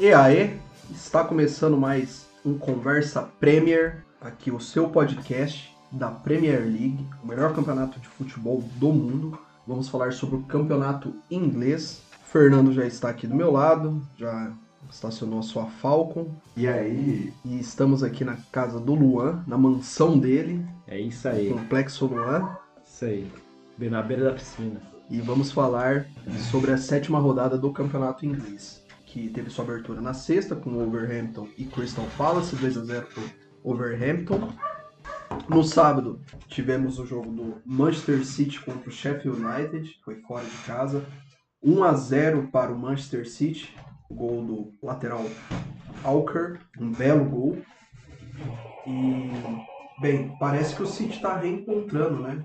E aí, está começando mais um Conversa Premier, aqui o seu podcast da Premier League, o melhor campeonato de futebol do mundo. Vamos falar sobre o campeonato inglês. Fernando já está aqui do meu lado, já estacionou a sua Falcon. E aí? E estamos aqui na casa do Luan, na mansão dele. É isso aí. Complexo Luan. Isso aí. Bem na beira da piscina. E vamos falar sobre a sétima rodada do campeonato inglês, que teve sua abertura na sexta com o Overhampton e Crystal Palace, 2 a 0 para Overhampton. No sábado, tivemos o jogo do Manchester City contra o Sheffield United, foi fora de casa. 1 a 0 para o Manchester City, gol do lateral Alker, um belo gol. E, bem, parece que o City está reencontrando, né?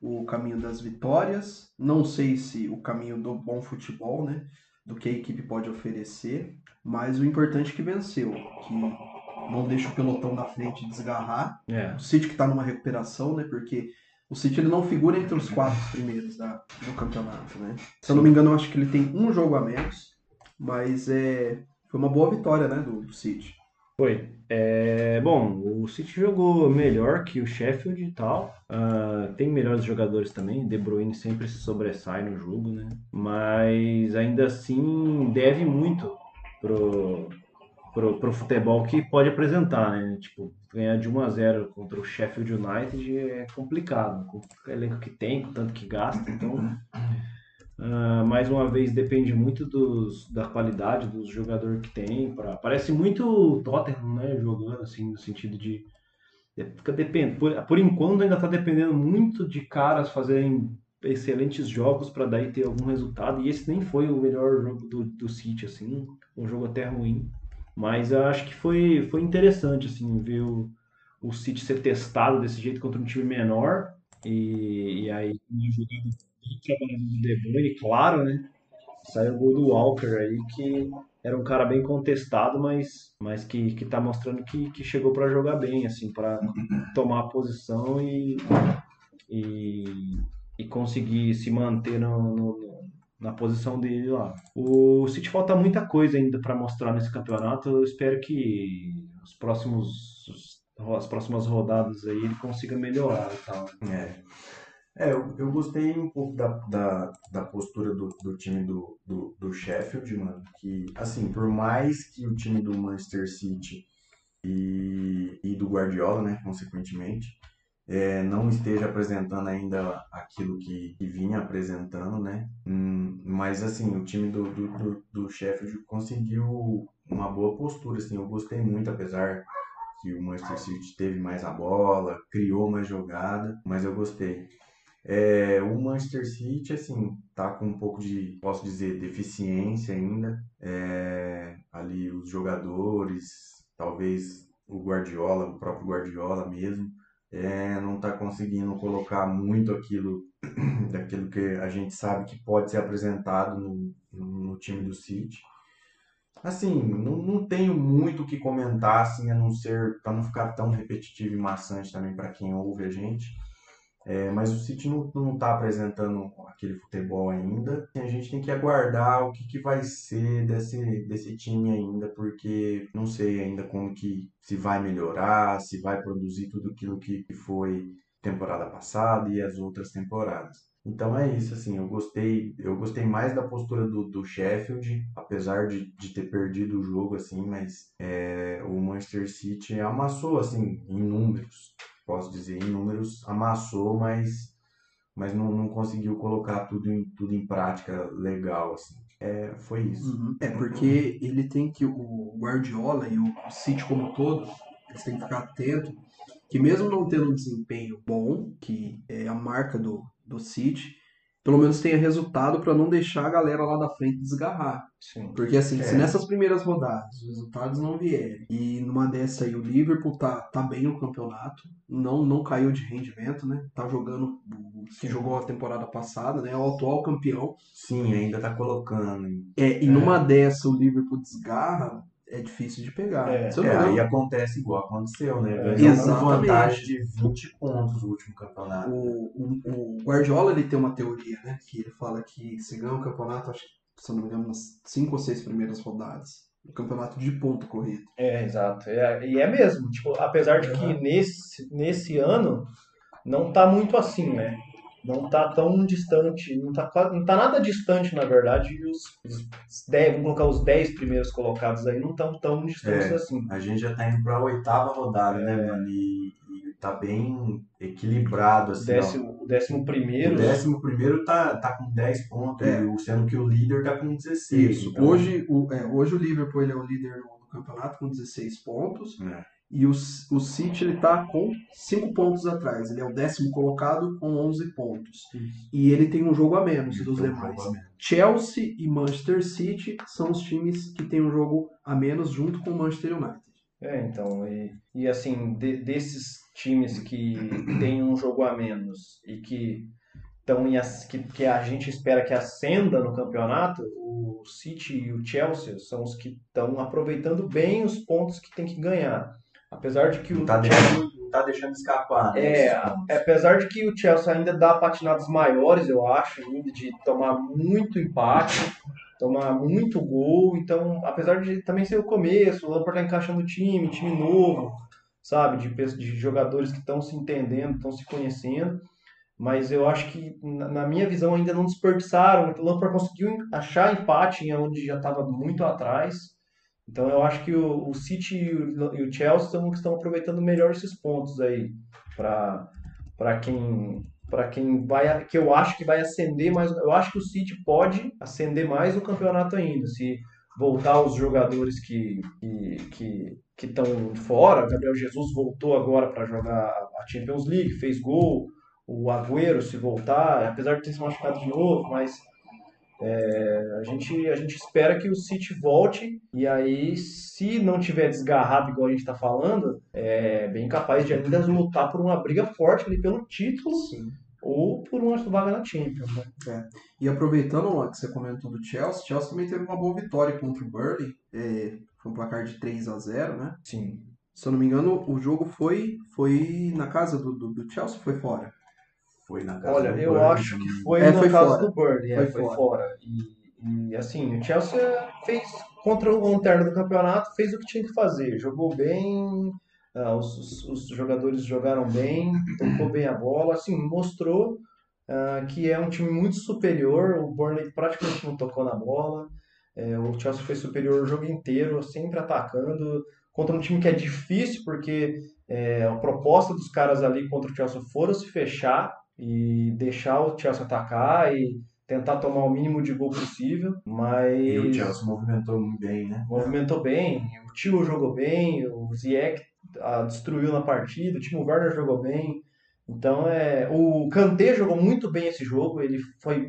O caminho das vitórias. Não sei se o caminho do bom futebol, né? Do que a equipe pode oferecer. Mas o importante é que venceu. Que não deixa o pelotão da frente desgarrar. É. O City que está numa recuperação, né? Porque o City ele não figura entre os quatro primeiros da, do campeonato, né? Se eu não me engano, eu acho que ele tem um jogo a menos. Mas é, foi uma boa vitória, né? Do, do City. Foi. É, bom, o City jogou melhor que o Sheffield e tal. Ah, tem melhores jogadores também. De Bruyne sempre se sobressai no jogo, né? Mas ainda assim deve muito pro, pro, pro futebol que pode apresentar, né? Tipo, ganhar de 1 a 0 contra o Sheffield United é complicado. Com o elenco que tem, com tanto que gasta, então. Ah, mais uma vez depende muito dos, da qualidade dos jogadores que tem. Pra, parece muito Tottenham, né? Jogando assim, no sentido de. é, Fica depend, por, por enquanto ainda está dependendo muito de caras fazerem excelentes jogos para daí ter algum resultado. E esse nem foi o melhor jogo do, do City, assim, um jogo até ruim. Mas eu acho que foi, foi interessante, assim, ver o, o City ser testado desse jeito contra um time menor. E, e aí, uma jogada bem trabalhada do De Bruyne, claro, né? Saiu o gol do Walker aí, que era um cara bem contestado, mas, mas que, que tá mostrando que, que chegou para jogar bem, assim, para tomar a posição e, e, e conseguir se manter no, no- no- na posição dele lá. O City falta muita coisa ainda para mostrar nesse campeonato. Eu espero que os próximos, as próximas rodadas aí ele consiga melhorar e tal. É. É, eu, eu gostei um pouco da, da, da postura do, do time do, do, do Sheffield, mano. Que, assim, por mais que o time do Manchester City e, e do Guardiola, né, consequentemente, é, não esteja apresentando ainda aquilo que, que vinha apresentando, né? Hum, mas, assim, o time do, do, do, Sheffield conseguiu uma boa postura, assim. Eu gostei muito, apesar que o Manchester City teve mais a bola, criou mais jogada, mas eu gostei. É, o Manchester City, assim, tá com um pouco de, posso dizer, deficiência ainda. É, ali os jogadores, talvez o Guardiola, o próprio Guardiola mesmo, é, não tá conseguindo colocar muito aquilo, daquilo que a gente sabe que pode ser apresentado no, no, time do City. Assim, não, não tenho muito o que comentar, assim, a não ser, para não ficar tão repetitivo e maçante também para quem ouve a gente. É, mas o City não, não tá apresentando aquele futebol ainda. A gente tem que aguardar o que, que vai ser desse, desse time ainda, porque não sei ainda como que se vai melhorar, se vai produzir tudo aquilo que que foi temporada passada e as outras temporadas. Então é isso, assim, eu gostei, eu gostei mais da postura do, do Sheffield, apesar de, de ter perdido o jogo, assim, mas é, o Manchester City amassou, assim, em números, posso dizer, em números amassou, mas, mas não, não conseguiu colocar tudo em, tudo em prática legal, assim. É, foi isso. É, porque ele tem que, o Guardiola e o City como um todo, eles têm que ficar atento que mesmo não tendo um desempenho bom, que é a marca do, do City, pelo menos tenha resultado para não deixar a galera lá da frente desgarrar. Sim. Porque assim, se É. nessas primeiras rodadas os resultados não vierem e numa dessa aí o Liverpool tá, tá bem no campeonato, não não caiu de rendimento, né? Tá jogando que jogou a temporada passada, né? É o atual campeão. Sim, ainda tá colocando. É, e numa dessa o Liverpool desgarra, é difícil de pegar. É. É, aí acontece igual aconteceu, né? Ganhou Exatamente. com vantagem de 20 pontos no último campeonato. o, o, o Guardiola ele tem uma teoria, né? Que ele fala que se ganha o campeonato, acho que, se eu não me engano, nas cinco ou seis primeiras rodadas. o campeonato de ponto corrido. É, exato. É, e é mesmo. Tipo, apesar de que nesse, nesse ano não tá muito assim, né? Não tá tão distante, não tá, não tá nada distante, na verdade, e os, os 10, vamos colocar os 10 primeiros colocados aí, não estão tão distantes É. assim. A gente já tá indo pra oitava rodada, né, mano? E, e tá bem equilibrado, assim, décimo, o décimo primeiro. O décimo primeiro tá, tá com 10 pontos, É. e sendo que o líder tá com 16. Isso. então- Hoje, o, é, hoje o Liverpool ele é o líder no, no campeonato com 16 pontos. É. E o, o City ele tá com 5 pontos atrás. Ele é o décimo colocado com 11 pontos. E ele tem um jogo a menos dos demais. Chelsea e Manchester City são os times que têm um jogo a menos junto com o Manchester United. É, então, e, e assim, de- desses times que têm um jogo a menos e que estão que, que a gente espera que ascenda no campeonato, o City e o Chelsea são os que estão aproveitando bem os pontos que tem que ganhar. Apesar de que o Não tá deixando, não tá deixando escapar, né? É, pontos. apesar de que o Chelsea ainda dá patinadas maiores, eu acho, ainda de tomar muito empate, tomar muito gol. Então, apesar de também ser o começo, o Lampard tá encaixando o time, time novo, sabe? De, de jogadores que estão se entendendo, estão se conhecendo. Mas eu acho que, na na minha visão, ainda não desperdiçaram. O Lampard conseguiu achar empate em onde já estava muito atrás. Então eu acho que o, o City e o, o Chelsea estão aproveitando melhor esses pontos aí para quem para quem vai que eu acho que vai acender mais eu acho que o City pode acender mais no campeonato ainda se voltar os jogadores que que que estão fora. Gabriel Jesus voltou agora para jogar a Champions League fez gol. O Agüero se voltar apesar de ter se machucado de novo mas é, a gente, a gente espera que o City volte e aí, se não tiver desgarrado igual a gente está falando, é bem capaz de ainda lutar por uma briga forte ali pelo título ou por uma vaga na Champions. Né? E aproveitando que você comentou do Chelsea, o Chelsea também teve uma boa vitória contra o Burnley. É, foi um placar de 3 a 0 né? Sim. Se eu não me engano, o jogo foi, foi na casa do, do, do Chelsea foi fora? Foi na casa Olha, do eu Burnley, acho que foi É, no foi caso fora. do Burnley, é, Foi foi, fora. fora. E, e, assim, o Chelsea fez contra o lanterna do campeonato, fez o que tinha que fazer, jogou bem, ah, os, os- os jogadores jogaram bem, tocou bem a bola, assim, mostrou ah, que é um time muito superior, o Burnley praticamente não tocou na bola, é, o Chelsea foi superior o jogo inteiro, sempre atacando, contra um time que é difícil, porque é, a proposta dos caras ali contra o Chelsea foram se fechar e deixar o Chelsea atacar e tentar tomar o mínimo de gol possível, mas E o Chelsea movimentou bem, né? movimentou bem, o Tio jogou bem, o Ziyech ah, destruiu na partida, o Timo Werner jogou bem. Então é, o Kanté jogou muito bem esse jogo, ele foi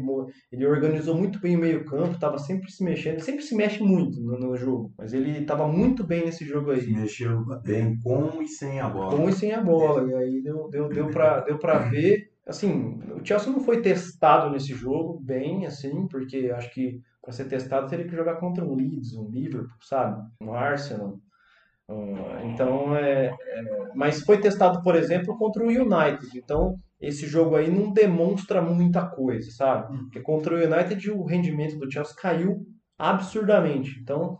ele organizou muito bem o meio-campo, estava sempre se mexendo, ele sempre se mexe muito no, no jogo, mas ele estava muito bem nesse jogo aí. Se mexeu bem com e sem a bola. com e sem a bola. E aí deu, deu, deu, pra, deu pra ver. Assim, o Chelsea não foi testado nesse jogo bem, assim, porque acho que para ser testado teria que jogar contra um Leeds, um Liverpool, sabe? Um Arsenal. Então, é, é, mas foi testado, por exemplo, contra o United. Então, esse jogo aí não demonstra muita coisa, sabe? Porque contra o United o rendimento do Chelsea caiu absurdamente. Então,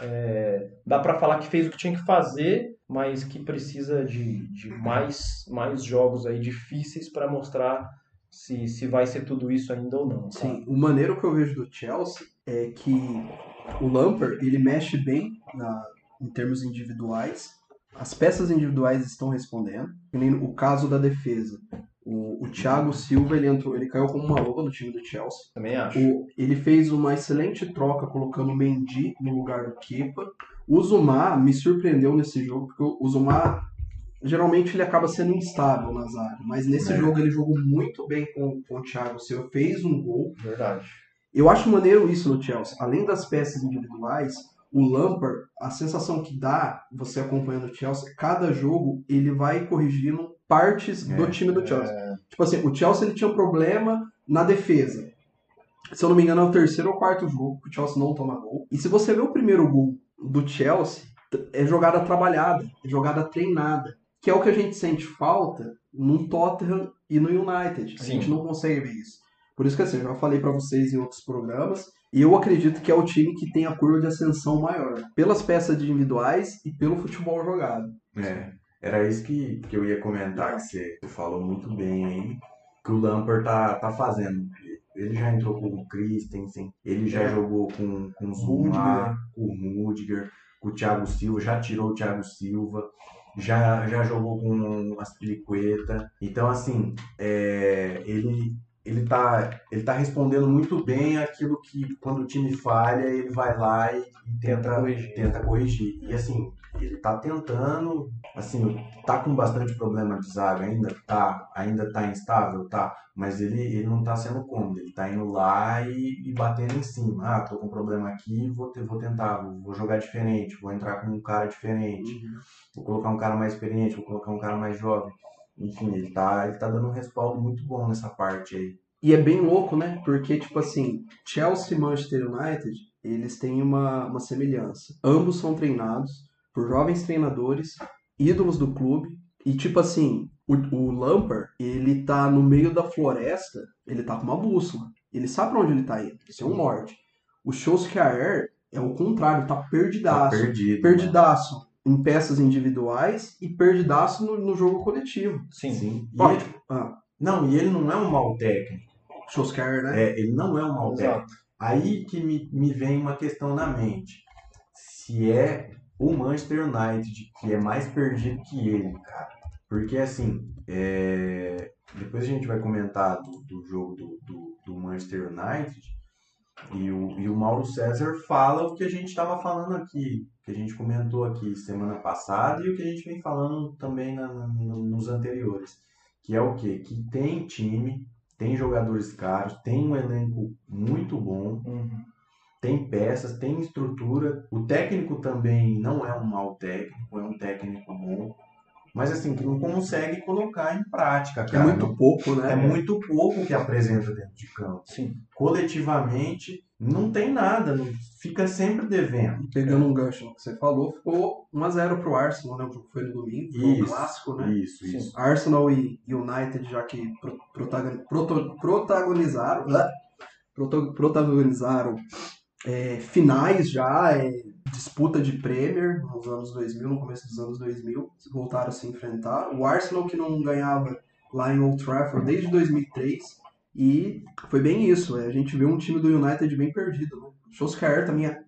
é, dá para falar que fez o que tinha que fazer, mas que precisa de, de mais, mais jogos aí difíceis para mostrar se, se vai ser tudo isso ainda ou não. sabe? Sim, o maneiro que eu vejo do Chelsea é que o Lampard, ele mexe bem na, em termos individuais. As peças individuais estão respondendo. O caso da defesa. O, o Thiago Silva, ele entrou, ele caiu como uma luva no time do Chelsea. Também acho. O- ele fez uma excelente troca colocando o Mendy no lugar do Kepa. O Zuma me surpreendeu nesse jogo, porque o Zuma geralmente ele acaba sendo instável na zaga, mas nesse É. jogo ele jogou muito bem com, com o Thiago Silva, fez um gol. Verdade. Eu acho maneiro isso no Chelsea. Além das peças individuais, o Lampard, a sensação que dá, você acompanhando o Chelsea, cada jogo ele vai corrigindo partes do É, time do Chelsea. Tipo assim, o Chelsea ele tinha um problema na defesa. Se eu não me engano, é o terceiro ou quarto jogo que o Chelsea não toma gol. E se você vê o primeiro gol do Chelsea, é jogada trabalhada, é jogada treinada. Que é o que a gente sente falta no Tottenham e no United. A Sim. gente não consegue ver isso. Por isso que assim, eu já falei pra vocês em outros programas, E eu acredito que é o time que tem a curva de ascensão maior, pelas peças individuais e pelo futebol jogado. É, era isso que, que eu ia comentar, que você falou muito bem aí, que o Lampard tá, tá fazendo. Ele já entrou com o Christensen, ele já jogou com, com o Zuma, com o Rudiger, com o Thiago Silva, já tirou o Thiago Silva, já, já jogou com as Piliqueta. Então, assim, é, ele, ele, tá, ele tá respondendo muito bem aquilo que, quando o time falha, ele vai lá e, e tenta, corrigir. tenta corrigir. E, assim, ele tá tentando, assim, tá com bastante problema de zaga ainda, tá, ainda tá instável, tá, mas ele, ele não tá sendo cômodo, ele tá indo lá e, e batendo em cima. Ah, tô com problema aqui, vou, te, vou tentar, vou, vou jogar diferente, vou entrar com um cara diferente, vou colocar um cara mais experiente, vou colocar um cara mais jovem. Enfim, ele tá, ele tá dando um respaldo muito bom nessa parte aí. E é bem louco, né? Porque, tipo assim, Chelsea e Manchester United, eles têm uma, uma semelhança. Ambos são treinados por jovens treinadores, ídolos do clube. E, tipo assim, o, o Lampard, ele tá no meio da floresta, ele tá com uma bússola. Ele sabe pra onde ele tá indo. Isso é um norte. O Solskjaer é o contrário, tá Tá perdidaço. perdido. perdidaço em peças individuais e perdidaço no, no jogo coletivo. Sim. Sim. E Pode. ele- Ah, não, e ele não é um mau técnico. Solskjaer, né? É, ele não é um mau técnico. Aí que me, me vem uma questão na mente. Se é o Manchester United que é mais perdido que ele, cara. Porque assim, é, depois a gente vai comentar do, do jogo do, do, do Manchester United e o, e o Mauro César fala o que a gente estava falando aqui, que a gente comentou aqui semana passada e o que a gente vem falando também na- na- no- nos anteriores. Que é o quê? Que tem time, tem jogadores caros, tem um elenco muito bom, Uhum. Tem peças, tem estrutura. O técnico também não é um mau técnico, é um técnico bom. Mas assim, que não consegue colocar em prática, É cara. muito Não- pouco, né? é muito pouco que apresenta dentro de campo. Sim. Coletivamente, não tem nada, não- fica sempre devendo. Pegando um gancho no que você falou, ficou 1x0 pro Arsenal, né? O jogo foi no domingo, foi um Isso, clássico, né? Isso, Sim. isso. Arsenal e United, já que protagonizaram, né? Protagonizaram é, finais já, é, disputa de Premier nos anos 2000, no começo dos anos 2000, voltaram a se enfrentar. O Arsenal que não ganhava lá em Old Trafford desde 2003 e foi bem isso, é, a gente vê um time do United bem perdido. Né? Solskjaer também é,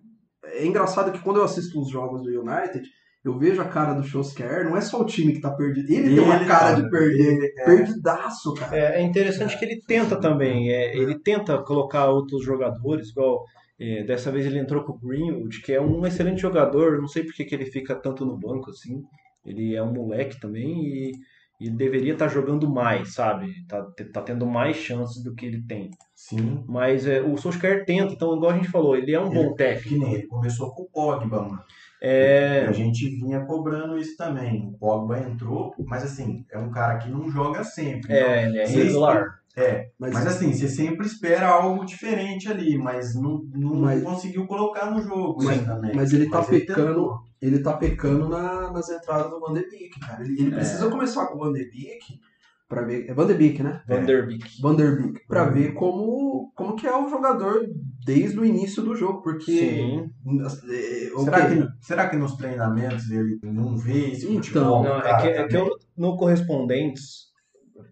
é engraçado que quando eu assisto os jogos do United, eu vejo a cara do Solskjaer, não é só o time que tá perdido, ele, tem uma cara tá- de perder, é, perdidaço, cara. É, é interessante que ele tenta também, é, ele tenta colocar outros jogadores, igual é, dessa vez ele entrou com o Greenwood, que é um excelente jogador, não sei por que ele fica tanto no banco assim, ele é um moleque também e, e deveria estar jogando mais, sabe? Tá, tá tendo mais chances do que ele tem. Sim. Mas é, o Solskjaer tenta, então igual a gente falou, ele é um bom técnico. Que nem ele começou com o Pogba, mano. É, a gente vinha cobrando isso também. O Pogba entrou, mas assim, é um cara que não joga sempre. é, ele é regular. É, Mas, Mas assim, você sempre espera algo diferente ali, mas não, não Mas- conseguiu colocar no jogo Mas- também. mas ele tá Mas ele pecando, tentou. ele tá pecando na- nas entradas do Van de Beek, cara. Ele, ele É. precisa começar com o Van de Beek pra ver. É Van de Beek, né? Van der Beek. Van der Beek, pra Uhum. ver como, como que é o jogador desde o início do jogo, porque Sim. é, o Será que, será que nos treinamentos ele não vê esse Então, futebol? Não, é que, é que eu, no Correspondentes,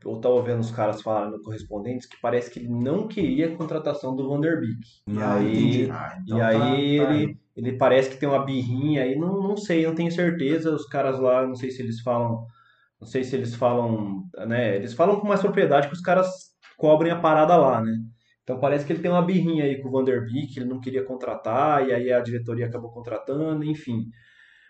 eu tava vendo os caras falarem no Correspondentes que parece que ele não queria a contratação do Van der Beek. E Ah, aí. Ah, e então tá- aí tá ele, ele parece que tem uma birrinha aí, não, não sei, não tenho certeza. Os caras lá, não sei se eles falam, não sei se eles falam, né? Eles falam com mais propriedade que os caras cobrem a parada lá, né? Então parece que ele tem uma birrinha aí com o Van der Beek, ele não queria contratar, e aí a diretoria acabou contratando, enfim.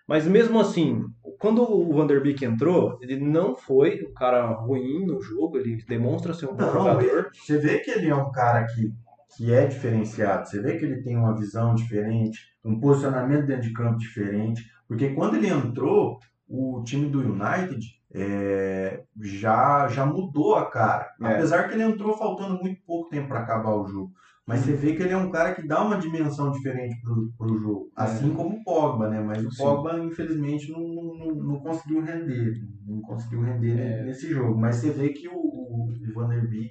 Mas mesmo assim, quando o Van der Beek entrou, ele não foi um cara ruim no jogo, ele demonstra ser um bom jogador. Você vê que ele é um cara que, que é diferenciado, você vê que ele tem uma visão diferente, um posicionamento dentro de campo diferente, porque quando ele entrou, o time do United é, já, já mudou a cara. É. Apesar que ele entrou faltando muito pouco tempo para acabar o jogo. Mas você vê que ele é um cara que dá uma dimensão diferente pro, pro jogo. Assim como o Pogba, né? Mas o Sim. Pogba, infelizmente, não, não, não conseguiu render. Não conseguiu render É. nesse jogo. Mas você vê que o, o, o Van der Beek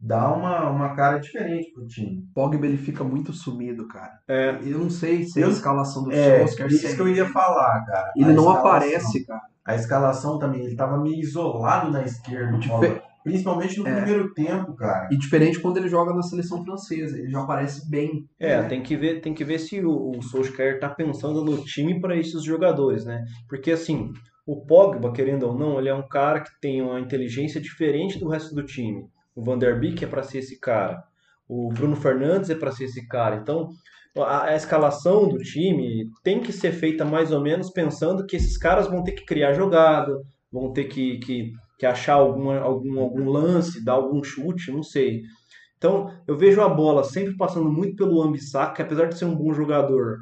dá uma, uma cara diferente pro time. Pogba ele fica muito sumido, cara. É. Eu não sei se é a Eu- escalação do É, Solskjaer se isso é que eu ia falar, cara. Ele A não escalação- aparece, cara. A escalação também, ele tava meio isolado na esquerda, Dife- Pogba. Principalmente no É. primeiro tempo, cara. E diferente quando ele joga na seleção francesa, ele já aparece bem. É, né? tem que ver, tem que ver se o, o Solskjaer tá pensando no time para esses jogadores, né? Porque assim, o Pogba, querendo ou não, ele é um cara que tem uma inteligência diferente do resto do time. O Van der Beek é para ser esse cara. O Bruno Fernandes é para ser esse cara. Então, a, a escalação do time tem que ser feita mais ou menos pensando que esses caras vão ter que criar jogada, vão ter que, que, que achar alguma, algum, algum lance, dar algum chute, não sei. Então, eu vejo a bola sempre passando muito pelo Ambissac, que apesar de ser um bom jogador,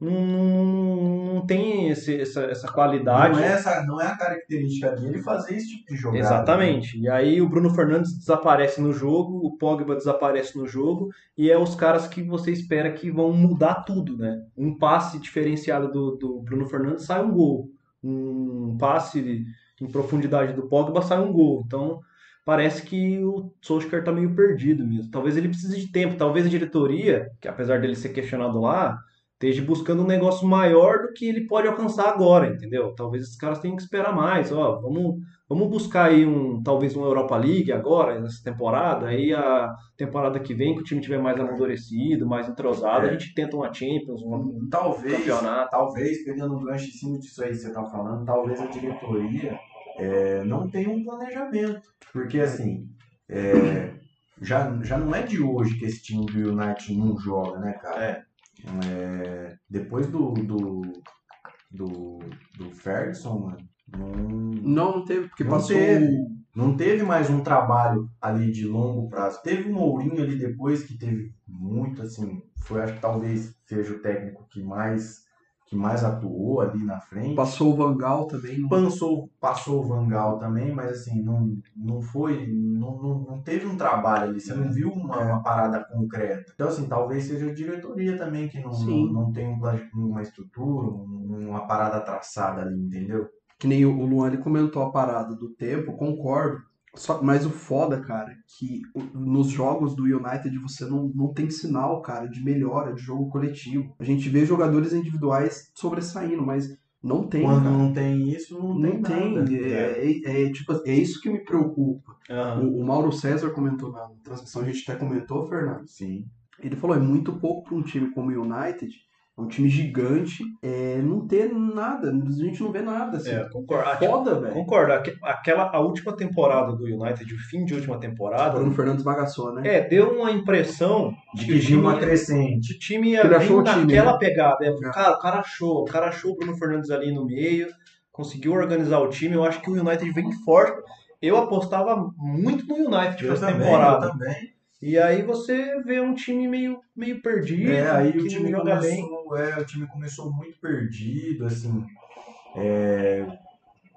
não, não, tem esse- essa, essa qualidade. Não é, essa, não é a característica dele fazer esse tipo de jogada. Exatamente. E aí o Bruno Fernandes desaparece no jogo, o Pogba desaparece no jogo, e é os caras que você espera que vão mudar tudo, né? Um passe diferenciado do, do Bruno Fernandes sai um gol. Um passe em profundidade do Pogba sai um gol. Então parece que o Solskjaer tá meio perdido mesmo. Talvez ele precise de tempo, talvez a diretoria, que apesar dele ser questionado lá, esteja buscando um negócio maior do que ele pode alcançar agora, entendeu? Talvez esses caras tenham que esperar mais, ó, vamos Vamos buscar aí um, talvez uma Europa League agora, nessa temporada. Aí a temporada que vem, que o time tiver mais amadurecido, mais entrosado, É. a gente tenta uma Champions, um Talvez, campeonato. talvez, pegando um gancho em cima disso aí que você tá falando, talvez a diretoria é, não tenha um planejamento. Porque assim, é, já, já não é de hoje que esse time do United não joga, né, cara? É, depois do, do, do, do Ferguson, mano, não, Não, não teve, porque Não passou. teve. não teve mais um trabalho ali de longo prazo. Teve o Mourinho ali depois que teve muito assim, foi acho que talvez seja o técnico que mais que mais atuou ali na frente. Passou o Vangal também. não- Passou, passou o Vangal também, mas assim, não, não foi, não, não, não teve um trabalho ali, você não viu uma, uma parada concreta. Então, assim, talvez seja a diretoria também que não, não, não tem um uma estrutura, um- uma parada traçada ali, entendeu? Que nem o o Luan ele comentou a parada do tempo, concordo. Só, mas o foda, cara, é que nos jogos do United você não, não tem sinal, cara, de melhora, de jogo coletivo. A gente vê jogadores individuais sobressaindo, mas não tem, Quando cara. não tem isso, não, Não tem. nada. É, é- é, tipo, é isso que me preocupa. Aham. O, o Mauro César comentou na transmissão, a gente até comentou, Fernando. Sim. Ele falou, é muito pouco para um time como o United, é um time gigante, é, não ter nada, a gente não vê nada. Assim. É, concordo. Ah, Foda, velho. Concordo. Aque- Aquela, a última temporada do United, o fim de última temporada, Bruno Fernandes bagaçou, né? é, deu uma impressão De que tinha uma time, crescente. o time ia Ele achou o time, naquela né? pegada. É, É. Cara, o cara achou, o cara achou o Bruno Fernandes ali no meio, conseguiu organizar o time. Eu acho que o United vem forte. Eu apostava muito no United Eu essa também, temporada. eu também. E aí você vê um time meio, meio perdido, É, aí que o time joga bem. começou, é, o time começou muito perdido, assim, é,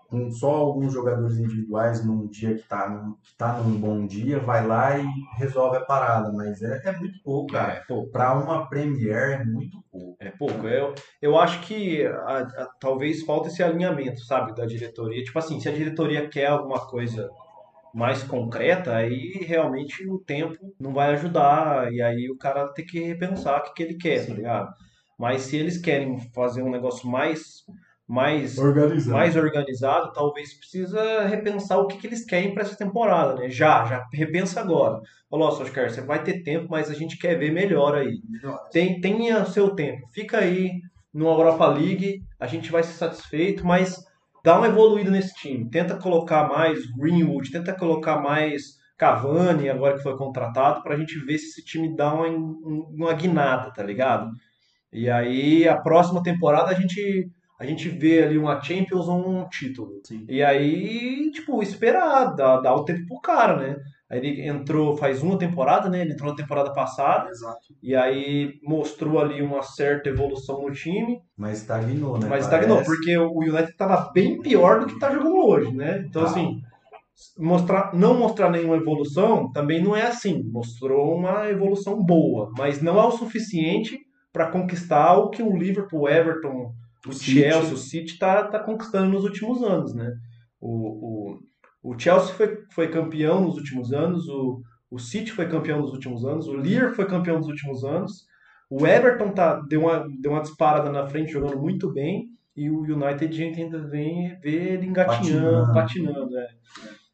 com só alguns jogadores individuais num dia que tá, num, que tá num bom dia, vai lá e resolve a parada, mas é, é muito pouco, cara. É, pouco. Pra uma Premier é muito pouco. É pouco. Eu, eu acho que a- a- talvez falta esse alinhamento, sabe, da diretoria. Tipo assim, se a diretoria quer alguma coisa mais concreta, aí realmente o tempo não vai ajudar. E aí o cara tem que repensar o que, que ele quer, tá ligado? Mas se eles querem fazer um negócio mais, mais, Organizado. mais organizado, talvez precisa repensar o que, que eles querem para essa temporada, né? Já, já repensa agora. Falou, ó, Oscar, você vai ter tempo, mas a gente quer ver melhor aí tem, tenha seu tempo. Fica aí no Europa League, a gente vai ser satisfeito, mas dá uma evoluída nesse time. Tenta colocar mais Greenwood, tenta colocar mais Cavani, agora que foi contratado, pra gente ver se esse time dá uma, uma guinada, tá ligado? E aí, a próxima temporada, a gente, a gente vê ali uma Champions ou um título. Sim. E aí, tipo, esperar, dar, dar o tempo pro cara, né? Aí ele entrou faz uma temporada, né? Ele entrou na temporada passada. Exato. E aí mostrou ali uma certa evolução no time, Mas estagnou, né? mas estagnou, porque o United estava bem pior do que está jogando hoje, né? Então, Tá. assim, mostrar, não mostrar nenhuma evolução também não é assim. Mostrou uma evolução boa, mas não é o suficiente para conquistar o que o Liverpool, o Everton, o City. Chelsea, o City está tá conquistando nos últimos anos, né? O, o, o Chelsea foi, foi campeão nos últimos anos, o, O City foi campeão nos últimos anos, o Lear foi campeão nos últimos anos, o Everton tá, deu, uma, deu uma disparada na frente, jogando muito bem, e o United a gente ainda vem vê ele engatinhando, Patinando. patinando. é.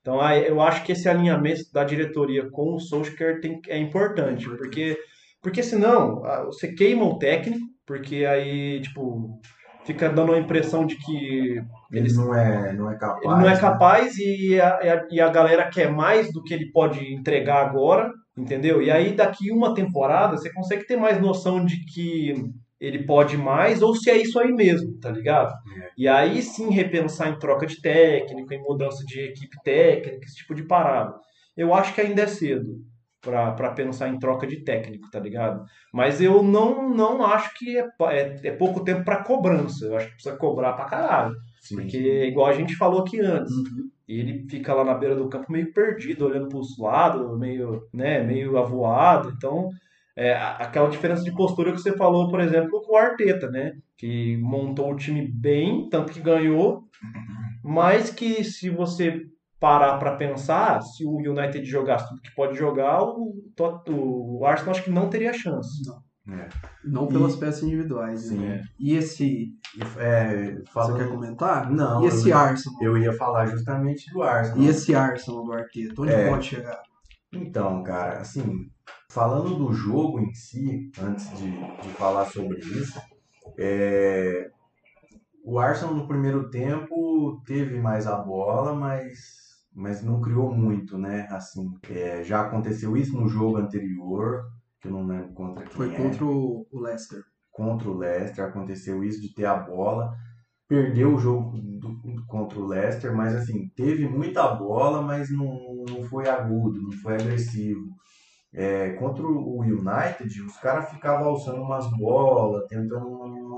Então aí, eu acho que esse alinhamento da diretoria com o Solskjaer tem, é importante, porque, porque senão ah, você queima o técnico, porque aí, tipo, fica dando a impressão de que Ele eles não é, não é capaz. ele não é né? capaz e a, e a- e a galera quer mais do que ele pode entregar agora, entendeu? E aí daqui uma temporada você consegue ter mais noção de que ele pode mais ou se é isso aí mesmo, tá ligado? É. E aí sim repensar em troca de técnico, em mudança de equipe técnica, esse tipo de parada. Eu acho que ainda é cedo pra pensar em troca de técnico, tá ligado? Mas eu não, não acho que é, é, é pouco tempo pra cobrança. Eu acho que precisa cobrar pra caralho. Sim. Porque, igual a gente falou aqui antes, Uhum. ele fica lá na beira do campo meio perdido, olhando para os lados, meio, né, meio avoado. Então, é, aquela diferença de postura que você falou, por exemplo, com o Arteta, né? Que montou o time bem, tanto que ganhou, mas que se você parar para pensar, se o United jogasse tudo que pode jogar, o, o Arsenal acho que não teria chance. É. Não pelas peças individuais. Sim. Né? E esse. É, Você falando- quer comentar? Não, E esse eu- Arsenal? Eu ia falar justamente do Arsenal. E esse Arsenal do Arteta? Onde É. pode chegar? Então, cara, assim, falando do jogo em si, antes de, de falar sobre isso, é, o Arsenal no primeiro tempo teve mais a bola, mas, mas não criou muito, né? Assim, é, já aconteceu isso no jogo anterior, que eu não lembro contra quem Foi é. contra o o Leicester. contra o Leicester, aconteceu isso de ter a bola, perdeu o jogo do- contra o Leicester, mas assim, teve muita bola, mas não, não foi agudo, não foi agressivo. É, contra o United, os caras ficavam alçando umas bolas, tentando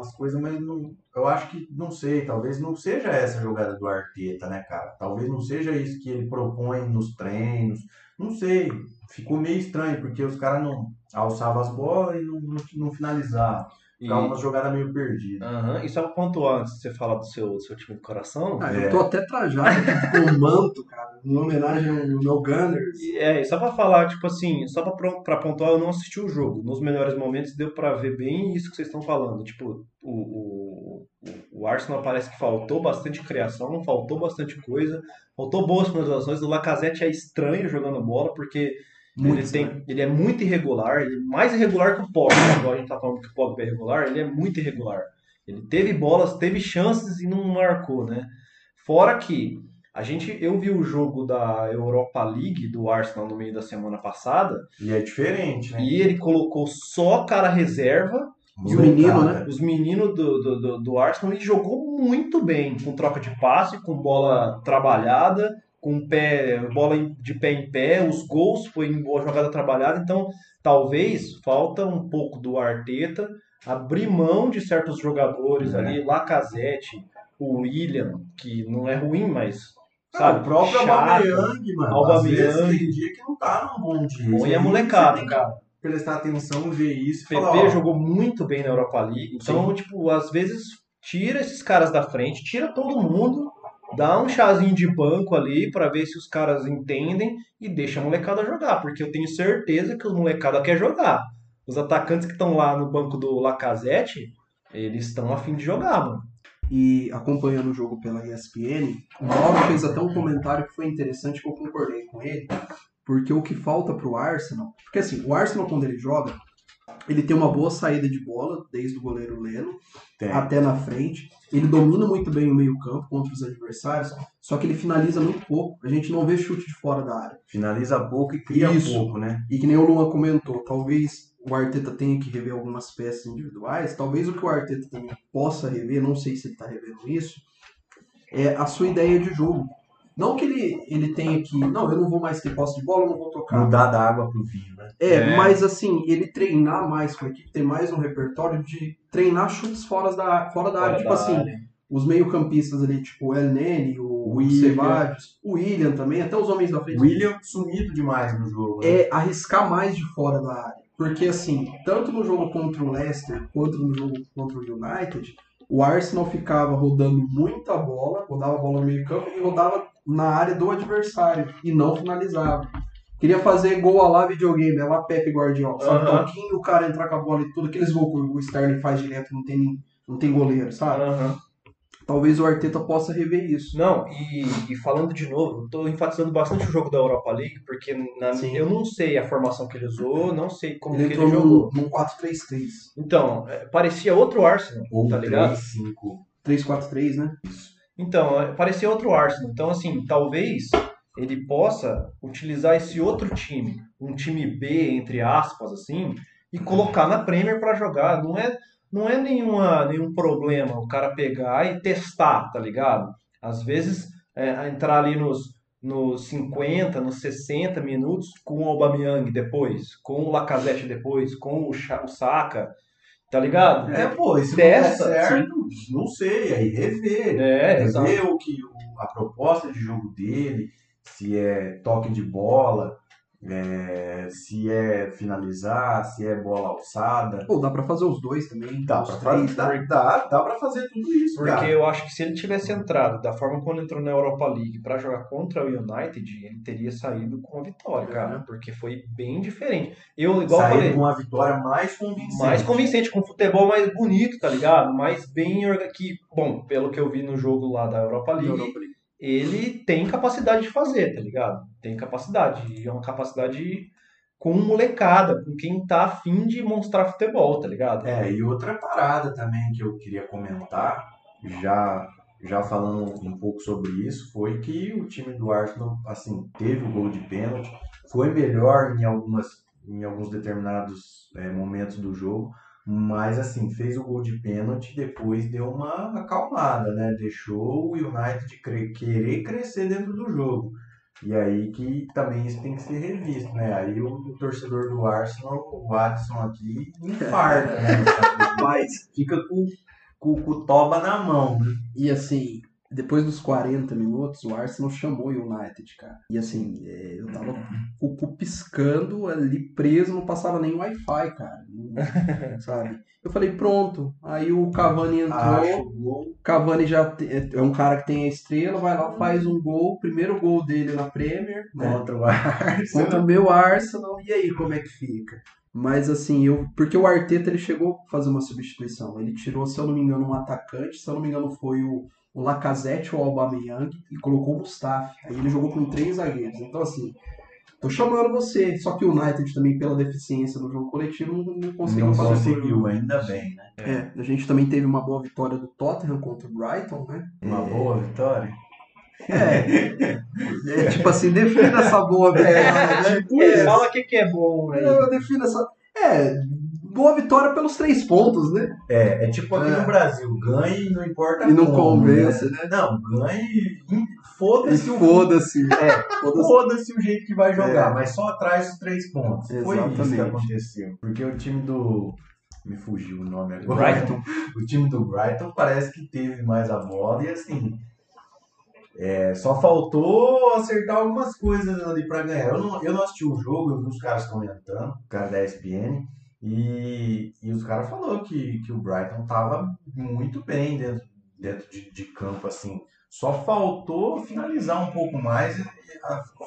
umas coisas, mas não, eu acho que, não sei, talvez não seja essa jogada do Arteta, né, cara? Talvez não seja isso que ele propõe nos treinos, não sei. Ficou meio estranho, porque os caras não alçavam as bolas e não, não, não finalizavam. Ficava uma jogada meio perdida. Aham, e só um ponto antes de você falar do seu, do seu time do coração, Ah, É. eu tô até trajado com um manto, cara, em homenagem ao meu Gunners. E, É, e só pra falar, tipo assim, só pra, pra pontuar, eu não assisti o jogo. Nos melhores momentos deu pra ver bem isso que vocês estão falando. Tipo, o, o, o- o Arsenal parece que faltou bastante criação, faltou bastante coisa, faltou boas finalizações. O Lacazette é estranho jogando bola, porque Muito ele, tem, ele é muito irregular, ele é mais irregular que o Pogba. Agora a gente tá falando que o Pogba é irregular, ele é muito irregular. Ele teve bolas, teve chances e não marcou, né? Fora que a gente, eu vi o jogo da Europa League do Arsenal no meio da semana passada E é diferente, né? e ele colocou só cara reserva, E o menino, né? os meninos do, do, do, do Arsenal e jogou muito bem, com troca de passe, com bola trabalhada, com pé, bola de pé em pé, os gols foi em boa jogada trabalhada, então talvez falta um pouco do Arteta abrir mão de certos jogadores É. ali, Lacazette, o William, que não é ruim, mas sabe, o próprio chato. Aubameyang, mano. Aubameyang. Tem dia que não tá num bom dia. Aí molecada, você tem cara. prestar atenção, ver isso e PP falar, ó, jogou muito bem na Europa League. Então, tipo, às vezes tira esses caras da frente, tira todo mundo, dá um chazinho de banco ali pra ver se os caras entendem e deixa a molecada jogar, porque eu tenho certeza que os molecada quer jogar. Os atacantes que estão lá no banco do Lacazette, eles estão a fim de jogar, mano. E acompanhando o jogo pela ESPN, o Mauro fez até um comentário que foi interessante, que eu concordei com ele, porque o que falta pro Arsenal... Porque assim, o Arsenal quando ele joga, ele tem uma boa saída de bola, desde o goleiro Leno, tem. até na frente. Ele domina muito bem o meio-campo contra os adversários, só que ele finaliza muito pouco. A gente não vê chute de fora da área. Finaliza pouco e cria Isso. pouco, né? E que nem o Luan comentou, talvez o Arteta tenha que rever algumas peças individuais. Talvez o que o Arteta também possa rever, não sei se ele está revendo isso, é a sua ideia de jogo. Não que ele, ele tenha que, não, eu não vou mais ter posse de bola, eu não vou tocar. Mudar da água pro vinho, né? É, É. mas assim, ele treinar mais com a equipe, ter mais um repertório de treinar chutes fora da, fora da área. Fora Tipo da assim, área. os meio-campistas ali, tipo o El Nene, o William. Ceballos, o William também, até os homens da frente. William sumido demais no jogo. né? É arriscar mais de fora da área. Porque assim, tanto no jogo contra o Leicester quanto no jogo contra o United, o Arsenal ficava rodando muita bola, rodava a bola no meio campo e rodava na área do adversário e não finalizava. Queria fazer gol a lá videogame, é lá Pepe Guardiola. Sabe, Aham. toquinho, o cara entrar com a bola e tudo. Aqueles gols que o Sterling faz direto, não tem, não tem goleiro, sabe? Aham. Talvez o Arteta possa rever isso. Não, e, e falando de novo, eu tô enfatizando bastante o jogo da Europa League, porque na- eu não sei a formação que ele usou, não sei como Ele que ele jogou. num, num 4-3-3. Então, é, parecia outro Arsenal, Ou tá ligado? 3-5. 3-4-3, né? Então, é, parecia outro Arsenal. Então, assim, talvez ele possa utilizar esse outro time, um time B, entre aspas, assim, e colocar na Premier para jogar. Não é, não é nenhuma, nenhum problema o cara pegar e testar, tá ligado? Às vezes, é, entrar ali nos, nos 50, nos 60 minutos com o Aubameyang depois, com o Lacazette depois, com o, Saka, tá ligado? É, pô, e se Testa, não der certo, não sei, aí rever. É, rever o que, a proposta de jogo dele, se é toque de bola, é, se é finalizar, se é bola alçada. Pô, dá pra fazer os dois também. Dá três, fazer, dá, dá, dá pra fazer tudo isso, Porque cara. eu acho que se ele tivesse entrado da forma como ele entrou na Europa League pra jogar contra o United, ele teria saído com a vitória, cara. Porque foi bem diferente. Eu, igual Sair falei, com uma vitória mais convincente. mais convincente, com futebol mais bonito, tá ligado? Mais bem que Bom, pelo que eu vi no jogo lá da Europa League, Europa League. Ele tem capacidade de fazer, tá ligado? Tem capacidade. E é uma capacidade com molecada, com quem tá afim de mostrar futebol, tá ligado? É, e outra parada também que eu queria comentar, já, já falando um pouco sobre isso, foi que o time do Arsenal, assim, teve o gol de pênalti, foi melhor em, algumas, em alguns determinados é, momentos do jogo, mas, assim, fez o gol de pênalti e depois deu uma acalmada, né? Deixou o United cre- querer crescer dentro do jogo. E aí que também isso tem que ser revisto, né? Aí o, o torcedor do Arsenal, o Watson aqui, infarta, né? Mas, Fica com, com, com o toba na mão, né? e assim, depois dos 40 minutos, o Arsenal chamou o United, cara. E assim, é, eu tava com o cu piscando ali preso, não passava nem Wi-Fi, cara. Sabe? Eu falei, pronto. Aí o Cavani entrou. Acho o gol. Cavani já te- é um cara que tem a estrela, vai lá, faz um gol, primeiro gol dele na Premier, né? Contra o Arsenal. contra o meu Arsenal. E aí, como é que fica? Mas assim, eu. Porque o Arteta ele chegou a fazer uma substituição. Ele tirou, se eu não me engano, um atacante, se eu não me engano, foi o, o Lacazette ou o Aubameyang e colocou o Mustafi. Aí ele jogou com três zagueiros. Então, assim, tô chamando você. Só que o United também, pela deficiência no jogo coletivo, não, não conseguiu Não fazer conseguiu, ainda bem, né? É, a gente também teve uma boa vitória do Tottenham contra o Brighton, né? Uma boa vitória. É, é tipo assim, defina essa boa vitória. né? Tipo É, fala o que, que é bom aí. Eu defino essa. É, boa vitória pelos três pontos, né? É, é tipo aqui É. no Brasil, ganhe não importa E não como, convence, né? Não, ganhe, foda-se o foda-se. É, Foda-se. foda-se o jeito que vai jogar, É. mas só traz os três pontos. Foi isso que Exatamente. aconteceu. Porque o time do. Me fugiu o nome agora. Brighton. O time do Brighton parece que teve mais a bola e assim. é, só faltou acertar algumas coisas ali pra ganhar. Eu não, eu não assisti o jogo, eu vi os caras comentando, o cara da ESPN, e, e os caras falaram que, que o Brighton tava muito bem dentro, dentro de, de campo, assim. Só faltou finalizar um pouco mais,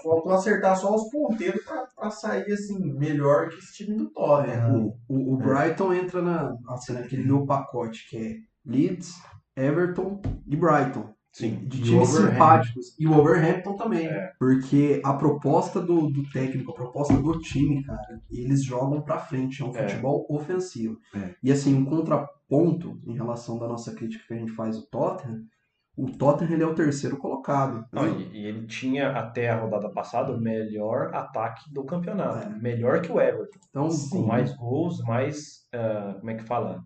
faltou acertar só os ponteiros pra sair assim, melhor que esse time do Tottenham. O, o, o Brighton entra na, assim, naquele meu pacote que é Leeds, Everton e Brighton. Sim. De times simpáticos. E o Wolverhampton também. É. Porque a proposta do, do técnico, a proposta do time, cara, eles jogam pra frente. É um É. futebol ofensivo. É. E assim, um contraponto em relação da nossa crítica que a gente faz ao Tottenham, o Tottenham ele é o terceiro colocado. Não, e, e ele tinha até a rodada passada o melhor ataque do campeonato. É. Melhor que o Everton. Então, Com mais gols, mais. ah, como é que fala?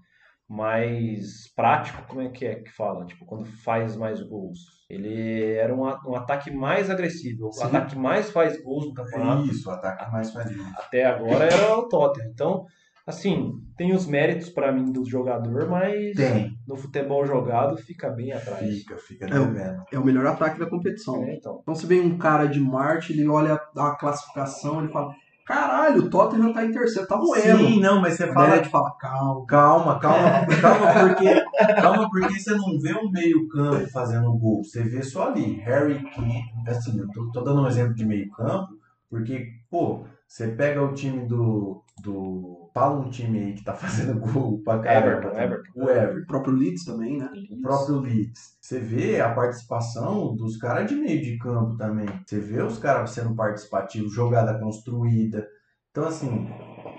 Mais prático, como é que é que fala? Tipo, quando faz mais gols. Ele era um, um ataque mais agressivo. O ataque mais faz gols no campeonato. Isso, o ataque mais faz gol. Até agora era o Tottenham. Então, assim, tem os méritos pra mim do jogador, mas Tem, no futebol jogado fica bem atrás. fica, fica É, devendo. é o melhor ataque da competição. É, então. Então, se vem um cara de Marte, ele olha a classificação, ele fala: caralho, o Tottenham tá em terceiro, tá moendo. Sim, não, mas você fala Bad fala: calma. Calma, calma, calma, porque, calma, porque você não vê um meio campo fazendo gol, você vê só ali, Harry Kane, assim, eu tô, tô dando um exemplo de meio campo, Porque, pô, você pega o time do. do fala um time aí que tá fazendo gol pra caramba. Everton, tá? Everton. O Everton. O próprio Leeds também, né? O próprio Leeds. Você vê a participação dos caras de meio de campo também. Você vê os caras sendo participativos, jogada construída. Então, assim,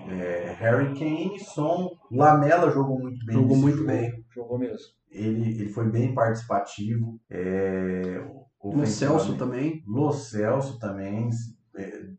é, Harry Kane, Son, Lamela jogou muito bem. Jogou muito jogo. bem. Jogou mesmo. Ele, ele foi bem participativo. É, O Celso também. Lo Celso também.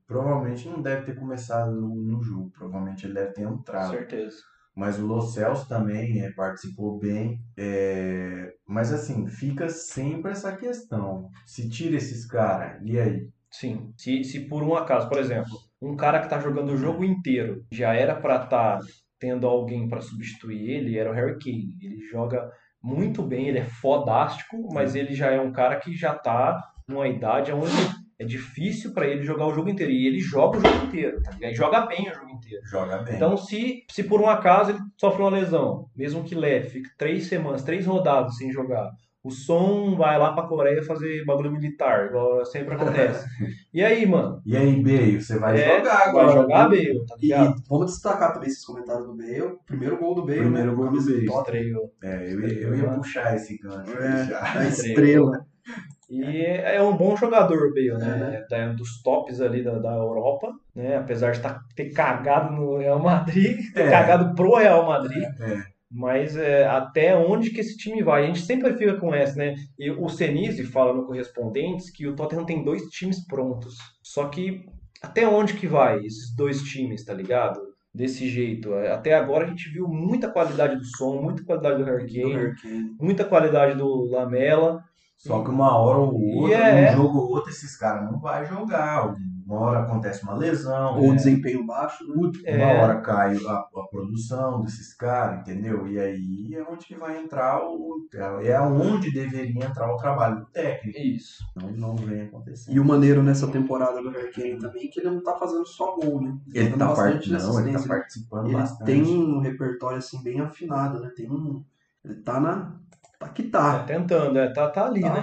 Provavelmente não deve ter começado no, no jogo. Provavelmente ele deve ter entrado. certeza. Mas o Lo Celso também é, participou bem. É, mas assim, fica sempre essa questão. Se tira esses caras, e aí? Sim. Se, se por um acaso, por exemplo, um cara que tá jogando o jogo inteiro já era pra estar tendo alguém pra substituir ele, era o Harry Kane. Ele joga muito bem, ele é fodástico, mas ele já é um cara que já tá numa idade onde é difícil pra ele jogar o jogo inteiro. E ele joga o jogo inteiro, tá ligado? E joga bem o jogo inteiro. Joga bem. Então, se, se por um acaso ele sofre uma lesão, mesmo que leve, fique três semanas, três rodadas sem jogar, o som vai lá pra Coreia fazer bagulho militar, igual sempre acontece. E aí, mano? e aí, Bale, você vai É, jogar agora. Vai jogar? Bale, tá E ligado? vamos destacar também esses comentários do Bale. Primeiro gol do Bale, Primeiro né? gol do Bale. Estreou. É, eu, ia- eu ia puxar esse gancho. É, a estrela. E é um bom jogador, Bale, né? É um dos tops ali da, da Europa, né? Apesar de tá, ter cagado no Real Madrid, ter É. cagado pro Real Madrid. É. Mas é, até onde que esse time vai? A gente sempre fica com essa, né? E o Senise fala no Correspondentes que o Tottenham tem dois times prontos. Só que até onde que vai esses dois times, tá ligado? Desse jeito. Até agora a gente viu muita qualidade do som, muita qualidade do Harry Do Kane. muita qualidade do Lamela. Só que uma hora ou outra, é. um jogo ou outro, esses caras não vai jogar. Uma hora acontece uma lesão. Ou né? desempenho baixo, né? Uma É. hora cai a, a produção desses caras, entendeu? E aí é onde que vai entrar o. É onde deveria entrar o trabalho do técnico. Isso. Não, não vem acontecendo. E o maneiro nessa temporada do Harry Kane também é que ele não tá fazendo só gol, né? Ele dando tá, bastante part... não, ele tá assistência. participando Ele bastante. tem um repertório assim bem afinado, né? Tem um. Ele tá na. Tá que Tá tá. tentando, é, tá, tá ali, Tá. né?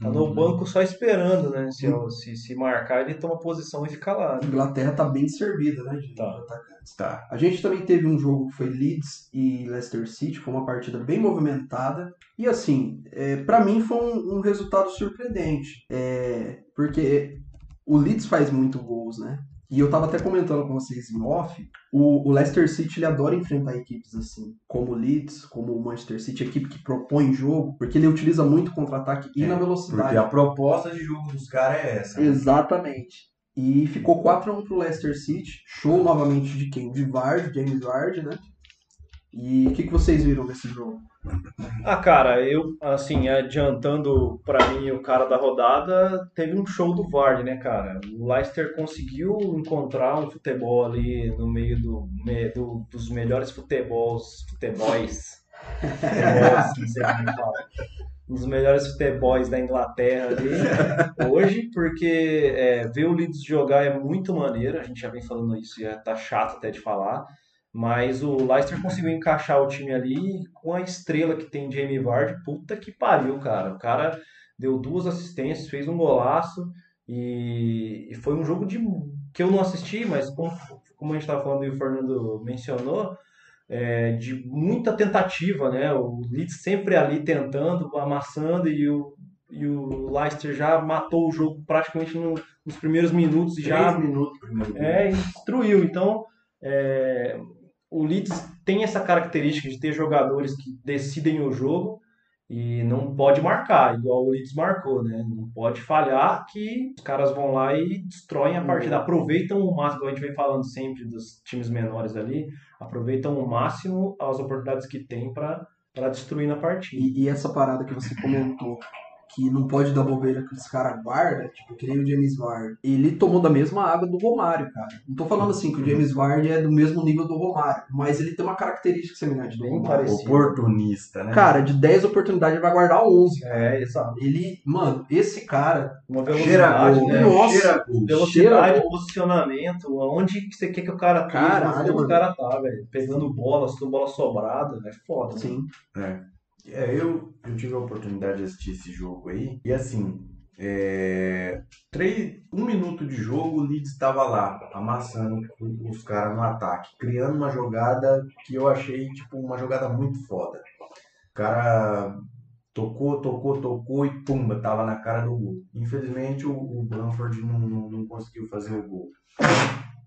Tá no Uhum. banco só esperando, né? Se, se, se marcar, ele toma posição e fica lá. A? Inglaterra tá bem servida, né? De Tá. Tá. A gente também teve um jogo que foi Leeds e Leicester City, foi uma partida bem movimentada. E assim, é, para mim foi um, um resultado surpreendente. É, porque o Leeds faz muito gols, né? E eu tava até comentando com vocês em off, o, o Leicester City ele adora enfrentar equipes assim, como o Leeds, como o Manchester City, equipe que propõe jogo, porque ele utiliza muito contra-ataque e É, na Porque velocidade. a proposta de jogo dos caras é essa. né? Exatamente. E ficou 4x1 pro Leicester City. Show novamente de quem? De Vard, James Vard, né? E o que, que vocês viram desse jogo? Ah, cara, eu, assim, adiantando pra mim o cara da rodada, teve um show do Vard, né, cara? O Leicester conseguiu encontrar um futebol ali no meio do, me- do- dos melhores futebols, futebols, futebols, sei como fala, um dos melhores futebols da Inglaterra ali hoje, porque é, ver o Leeds jogar é muito maneiro, a gente já vem falando isso, já tá chato até de falar, mas o Leicester conseguiu encaixar o time ali com a estrela que tem Jamie Vardy. Puta que pariu, cara. O cara deu duas assistências, fez um golaço e, e foi um jogo de que eu não assisti, mas como, como a gente estava falando e o Fernando mencionou, é, de muita tentativa, né? O Leeds sempre ali tentando, amassando e o, e o Leicester já matou o jogo praticamente no- nos primeiros minutos e já Três minutos primeiro é, destruiu. Então, é, o Leeds tem essa característica de ter jogadores que decidem o jogo e não pode marcar, igual o Leeds marcou, né? Não pode falhar que os caras vão lá e destroem a partida. Aproveitam o máximo, a gente vem falando sempre dos times menores ali, aproveitam o máximo as oportunidades que tem para destruir na partida. E, e essa parada que você comentou, que não pode dar bobeira que os caras guardam, tipo, que nem o James Vardy. Ele tomou da mesma água do Romário, cara. Não tô falando assim que o James Vardy é do mesmo nível do Romário, mas ele tem uma característica semelhante do Bem Romário. parecido. Oportunista, né? Cara, de 10 oportunidades ele vai guardar 11. É, exato. Ele, mano, esse cara, Uma Cheira velocidade, gol, né? né? Nossa. Cheira. Velocidade, Cheira- posicionamento, onde que você quer que o cara Caralho, onde o cara tá, velho. Pegando bola, sendo bola sobrada, é foda. né? assim, É, eu, eu tive a oportunidade de assistir esse jogo aí. E assim, é, três, um minuto de jogo, o Leeds estava lá, amassando os caras no ataque, criando uma jogada que eu achei tipo uma jogada muito foda. O cara tocou, tocou, tocou e pumba, tava na cara do gol. Infelizmente o, o não, não, não conseguiu fazer o gol.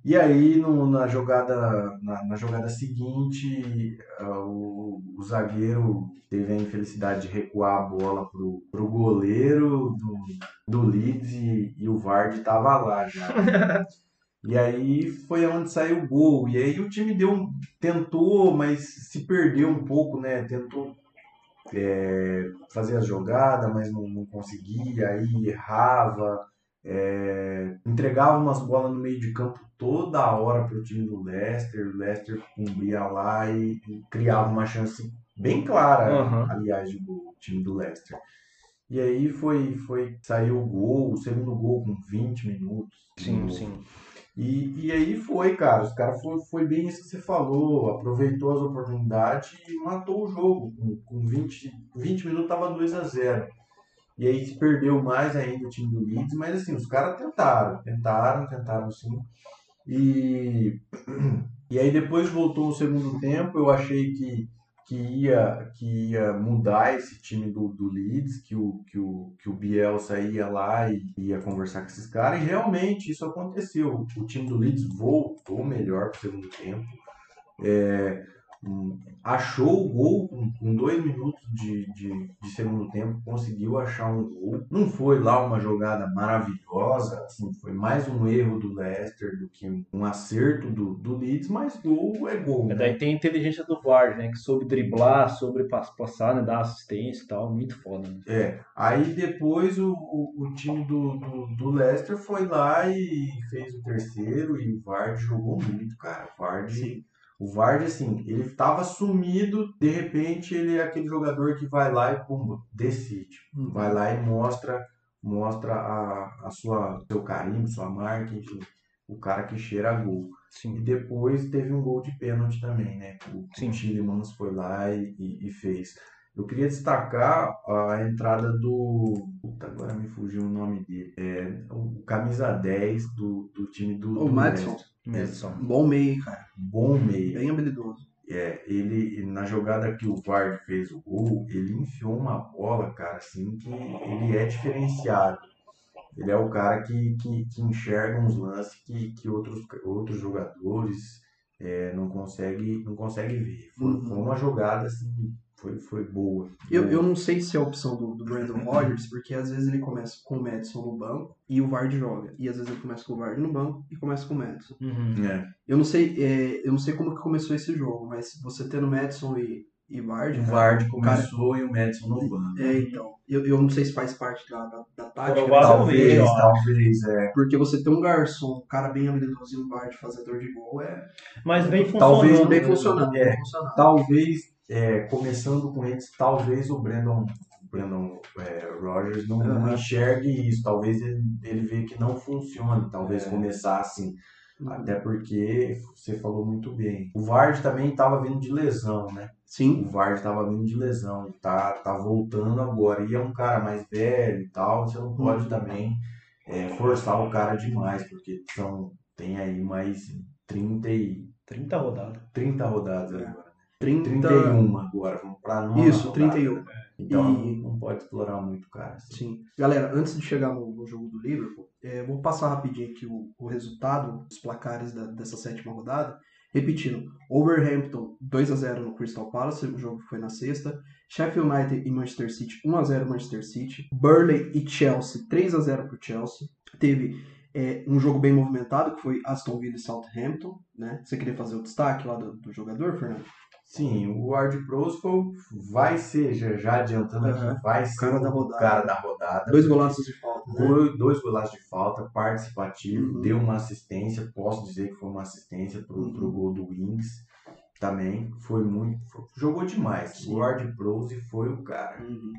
E aí, no- na, jogada, na, na jogada seguinte, ah, o, o zagueiro teve a infelicidade de recuar a bola pro, pro goleiro do, do Leeds e, e o Vardy tava lá já. E aí foi onde saiu o gol. E aí o time deu tentou, mas se perdeu um pouco, né? Tentou é, fazer a jogada, mas não, não conseguia, aí errava. É, entregava umas bolas no meio de campo toda hora pro time do Leicester. O Leicester cumpria lá e, e criava uma chance bem clara, Aham. aliás, de gol, o time do Leicester. E aí foi, foi saiu o gol, o segundo gol com 20 minutos. Sim, sim. e, e aí foi, cara. Os caras foi, foi bem isso que você falou. Aproveitou as oportunidades e matou o jogo. Com, com 20, 20 minutos tava 2 a 0 E aí se perdeu mais ainda o time do Leeds, mas assim, os caras tentaram, tentaram, tentaram sim. E, e aí depois voltou o segundo tempo, eu achei que, que, ia, que ia mudar esse time do, do Leeds, que o, que, o, que o Bielsa ia lá e ia conversar com esses caras, e realmente isso aconteceu. O time do Leeds voltou melhor pro segundo tempo. É, achou o gol com, com dois minutos de, de, de segundo tempo, conseguiu achar um gol. Não foi lá uma jogada maravilhosa, assim, foi mais um erro do Leicester do que um, um acerto do, do Leeds, mas gol é gol. Né? daí tem a inteligência do Vard, né? Que soube driblar, soube pas- passar, né? Dar assistência e tal. Muito foda, né? É, aí depois o, o, o time do, do, do Leicester foi lá e fez o terceiro e o Vardy jogou muito, cara. O Vardy, o Vardy assim, ele tava sumido, de repente ele é aquele jogador que vai lá e pumba, decide. Uhum. Vai lá e mostra mostra a, a sua seu carinho, sua marca, enfim, o cara que cheira a gol. E Sim. depois teve um gol de pênalti também, né? O, Sim. o Tillemans foi lá e, e- e fez. Eu queria destacar a entrada do. Puta, agora me fugiu o nome dele. É, o camisa 10 do, do time do. O do Madison. Madison. Bom meio, cara. Bom meio. Bem habilidoso. É, ele, na jogada que o Vard fez o gol, ele enfiou uma bola, cara, assim, que ele é diferenciado. Ele é o cara que, que, que enxerga uns lances que, que outros, outros jogadores é, não conseguem não consegue ver. Foi, Uhum. foi uma jogada, assim, foi, foi boa. Eu, eu não sei se é a opção do, do Brandon Rodgers, porque às vezes ele começa com o Madison no banco e o Vard joga. E às vezes ele começa com o Vard no banco e começa com o Madison. Uhum. É, Eu não sei, é, eu não sei como que começou esse jogo, mas você tendo Madison e, e Vard. o cara, Vard cara, começou e o Madison no banco. É, então. Eu, eu não sei se faz parte da, da, da tática. Provavelmente, Talvez, talvez, é. Porque você ter um garçom, um cara bem habilidoso e um Vard fazedor de gol é. Mas bem funcionando. Talvez bem né? funcionando. É. bem funcionando. Talvez, é, começando com eles, talvez o Brandon, Brandon é, Rogers não, não Aham. enxergue isso. Talvez ele, ele veja que não funcione. Talvez É. começar assim. Uhum. Até porque você falou muito bem. O Vard também estava vindo de lesão, né? Sim. O Vard estava vindo de lesão. Tá, tá voltando agora. E é um cara mais velho e tal. Você não pode Uhum. também é, forçar o cara demais. Porque são, tem aí mais 30, e, 30 rodadas. 30 rodadas É. agora. 30, 31 agora, vamos pra nova Isso, rodada. 31. Então E- não pode explorar muito, cara. assim. Sim. Galera, antes de chegar no, no jogo do Liverpool, é, vou passar rapidinho aqui o, o resultado, os placares da- dessa sétima rodada. Repetindo, Overhampton 2 a 0 no Crystal Palace, o jogo foi na sexta. Sheffield United e Manchester City 1 a 0 Manchester City. Burnley e Chelsea 3 a 0 para o Chelsea. Teve é, um jogo bem movimentado que foi Aston Villa e Southampton, né? Você queria fazer o destaque lá do, do jogador, Fernando? Sim, o Ward Prosper vai ser, já, já adiantando Aham. aqui, vai ser Cara da o rodada. cara da rodada. Dois golaços de falta, né? Dois golaços de falta, participativo, Uhum. deu uma assistência, posso dizer que foi uma assistência pro, Uhum. pro gol do Wings também. Foi muito. foi- jogou demais. Sim. O Ward Prose foi o cara. Uhum.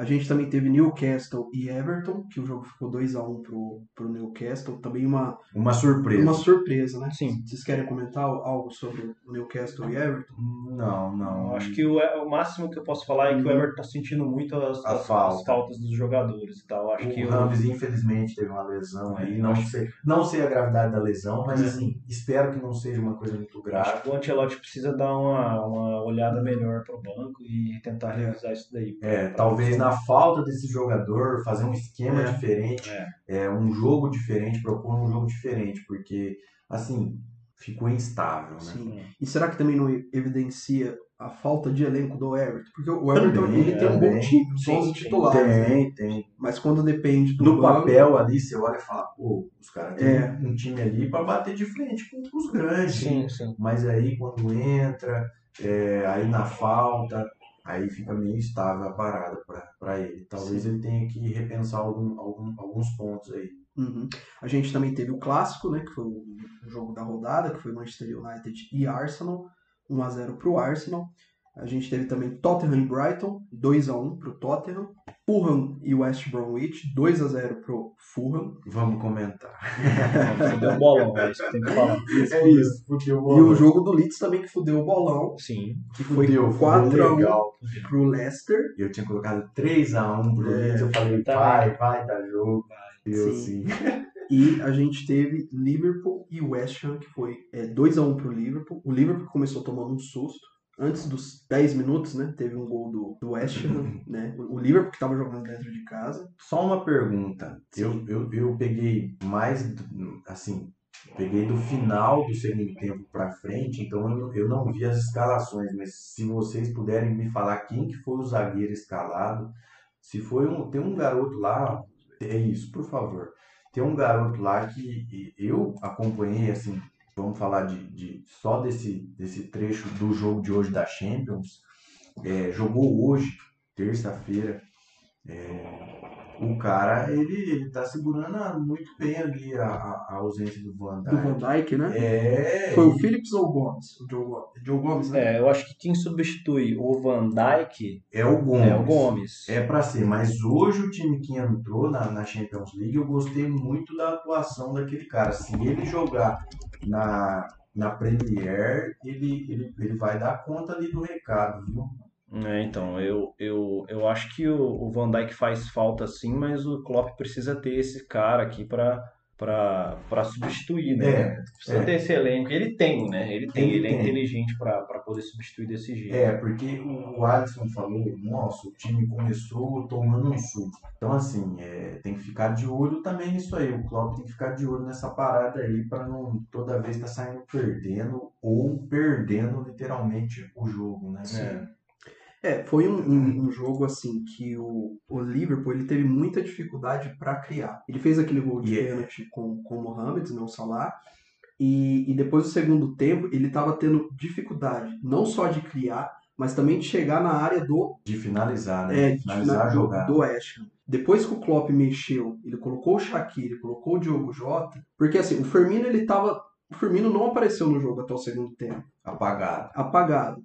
A gente também teve Newcastle e Everton, que o jogo ficou 2x1 pro, pro Newcastle. Também uma, Uma surpresa. uma surpresa, né? Sim. Vocês querem comentar algo sobre o Newcastle e Everton? Não, não. Eu acho que o, o máximo que eu posso falar é que o Everton tá sentindo muito as, A as- falta. as faltas dos jogadores e tal. Eu Acho que o o, Rams, infelizmente, teve uma lesão aí. É, Não acho- sei, não sei a gravidade da lesão, mas É. assim, espero que não seja uma coisa muito grave. acho que o Ancelotti precisa dar uma, uma olhada melhor pro banco e tentar revisar isso daí. É, talvez na falta desse jogador, fazer um esquema É. diferente, É. é, um jogo diferente, propor um jogo diferente, porque, assim, ficou instável, né? Sim. E será que também não evidencia a falta de elenco do Everton? Porque o Everton Também, ele tem um bom time, Sim, 11 sim. titulares. né? Tem, tem. Mas quando depende do No banco, papel ali, você olha e fala, pô, os caras têm É. um time ali pra bater de frente com os grandes. Sim, sim. Mas aí quando entra, é, aí na falta, aí fica meio instável a parada para ele. Talvez ele tenha que repensar algum, algum- alguns pontos aí. Uhum. A gente também teve o clássico, né, que foi o jogo da rodada, que foi Manchester United e Arsenal, 1 a 0 para o Arsenal. A gente teve também Tottenham e Brighton, 2 a 1 para o Tottenham. Fulham e West Bromwich, 2 a 0 para o Fulham. Vamos comentar. Fudeu o bolão, é isso que tem que falar. É isso, fudeu E o jogo do Leeds também que fudeu o bolão, Sim. que foi Fudeu, 4 a 1 legal. para o Leicester. Eu tinha colocado 3x1 pro É, Leeds, eu falei, também. vai, vai, dá jogo. Eu Sim. sim. E a gente teve Liverpool e West Ham, que foi é, 2 a 1 para o Liverpool. O Liverpool começou tomando um susto. Antes dos 10 minutos, né? Teve um gol do, do West Ham, né? O o Liverpool que estava jogando dentro de casa. Só uma pergunta. Eu, eu, eu peguei mais, assim, peguei do final do segundo tempo pra frente, então eu, não- eu não vi as escalações, mas se vocês puderem me falar quem que foi o zagueiro escalado, se foi um, tem um garoto lá, é isso, por favor. Tem um garoto lá que eu acompanhei, assim, vamos falar de, de só desse, desse trecho do jogo de hoje da Champions, é, jogou hoje, terça-feira, é, o cara, ele, ele tá segurando a- muito bem ali a, a, a ausência do Van Do Van. Dijk, né? É, Foi o Phillips ou o Gomes? O Joe Gomes, Joe Gomes né? É, eu acho que quem substitui o Van Dijk é o Gomes. é o Gomes. É pra ser, mas hoje o time que entrou na, na Champions League, eu gostei muito da atuação daquele cara. Se ele jogar na, na Premier, ele, ele, ele vai dar conta ali do recado, viu? É, então, eu, eu, eu acho que o, o Van Dijk faz falta sim, mas o Klopp precisa ter esse cara aqui pra, pra substituir, né? É, precisa é. ter esse elenco. Ele tem, né? Ele tem, Ele ele, é tem. inteligente pra, pra poder substituir desse jeito. É, porque o o Alisson falou, nossa, o time começou tomando um susto. Então, assim, é, tem que ficar de olho também nisso aí. O Klopp tem que ficar de olho nessa parada aí para não toda vez estar saindo perdendo ou perdendo literalmente o jogo, né? É. É, foi um, um- um jogo assim que o, o Liverpool ele teve muita dificuldade para criar. Ele fez aquele gol de Yeah. pênalti com, com o Mohamed, não o Salah. E, e depois do segundo tempo, ele estava tendo dificuldade não só de criar, mas também de chegar na área do De finalizar, né? É, de finalizar a do, jogada. do West Ham. Depois que o Klopp mexeu, ele colocou o Shaqiri, ele colocou o Diogo Jota, porque assim, o Firmino ele tava, o Firmino não apareceu no jogo até o segundo tempo, Apagado. apagado.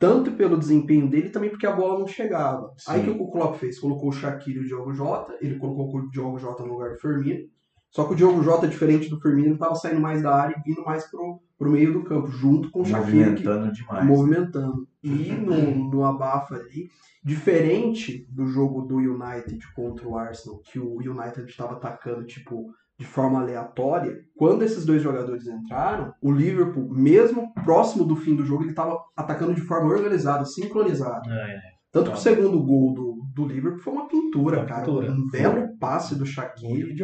Tanto pelo desempenho dele, também porque a bola não chegava. Sim. Aí o que o Klopp fez? Colocou o Shaqiri e o Diogo Jota, ele colocou o Diogo Jota no lugar do Firmino. Só que o Diogo Jota, diferente do Firmino, estava saindo mais da área e vindo mais pro, pro meio do campo, junto com o Shaqiri, que, Movimentando demais. movimentando. E no, no abafa ali, diferente do jogo do United contra o Arsenal, que o United estava atacando, tipo, de forma aleatória, quando esses dois jogadores entraram, o Liverpool, mesmo próximo do fim do jogo, ele estava atacando de forma organizada, sincronizada. É, Tanto que o segundo gol do, do Liverpool foi uma pintura, Uma cara. pintura. Um belo passe do Shaqiri.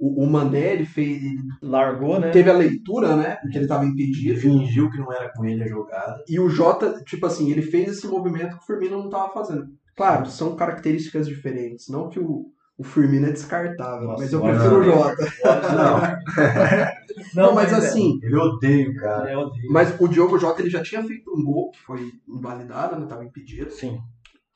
O, o Mané, ele fez. Ele Largou, né? teve a leitura, né? Porque ele estava impedido. fingiu que não era com ele a jogada. E o Jota, tipo assim, ele fez esse movimento que o Firmino não estava fazendo. Claro, são características diferentes. Não que o, o Firmino é descartável, Nossa, mas eu prefiro o? Jota. Não, Não, mas assim, ele odeia o cara. É, eu odeio. mas o Diogo Jota ele já tinha feito um gol que foi invalidado, né? Tava impedido. Sim.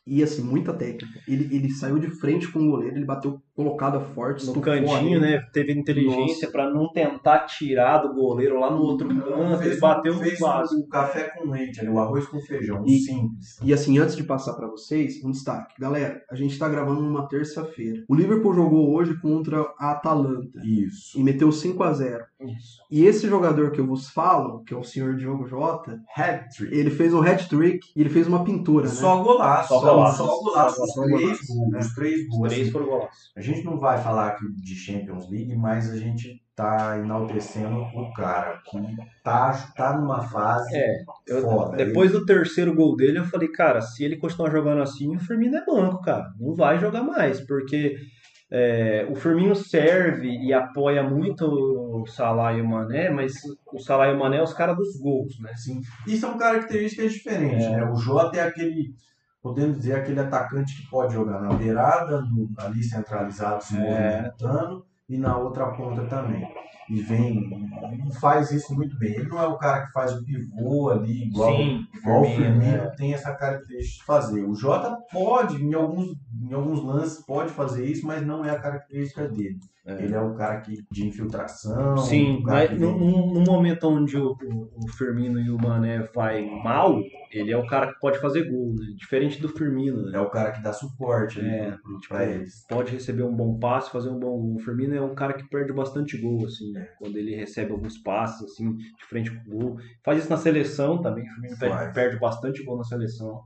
E assim, muita técnica. Ele, ele saiu de frente com o goleiro, ele bateu colocada forte, No estufou cantinho, né? Teve inteligência pra não tentar tirar do goleiro lá no outro canto. Ele bateu no fez básico. o café com leite, ali, o arroz com feijão, E- simples. E assim, antes de passar pra vocês, um destaque. Galera, a gente tá gravando numa terça-feira. O Liverpool jogou hoje contra a Atalanta Isso. e meteu 5 a 0 Isso. E esse jogador que eu vos falo, que é o senhor Diogo Jota, Hat-trick. ele fez um hat-trick e ele fez uma pintura, né? Só golaço. Só golaço. Só golaço. Os Só três golaço. gols. Os três Os gols. três foram golaços. A gente não vai falar aqui de Champions League, mas a gente tá enaltecendo o cara que tá, tá numa fase É, eu- foda. Depois do terceiro gol dele, eu falei, cara, se ele continuar jogando assim, o Firmino é banco, cara. Não vai jogar mais, porque é, o Firmino serve e apoia muito o Salah e o Mané, mas o Salah e o Mané é os caras dos gols, né? Assim, e são características diferentes, É. né? O Jota é aquele, podemos dizer, aquele atacante que pode jogar na beirada, no- ali centralizado, se É. movimentando, e na outra ponta também. E vem, e faz isso muito bem. Ele não é o cara que faz o pivô ali, igual, igual o Firmino, Firmino é. tem essa característica de fazer. O Jota pode, em alguns, em alguns lances, pode fazer isso, mas não é a característica dele. É. Ele é o cara que, de infiltração. Sim, cara mas no, vem- no- no momento onde o, o- Firmino e o Mané vai mal, ele é o cara que pode fazer gol, né? Diferente do Firmino, né? é o cara que dá suporte ali É, pro- tipo, pra eles. pode receber um bom passe, fazer um bom gol. O Firmino é um cara que perde bastante gol, assim, né? quando ele recebe alguns passes, assim, de frente com o gol. Faz isso na seleção também, o Firmino perde, perde bastante gol na seleção.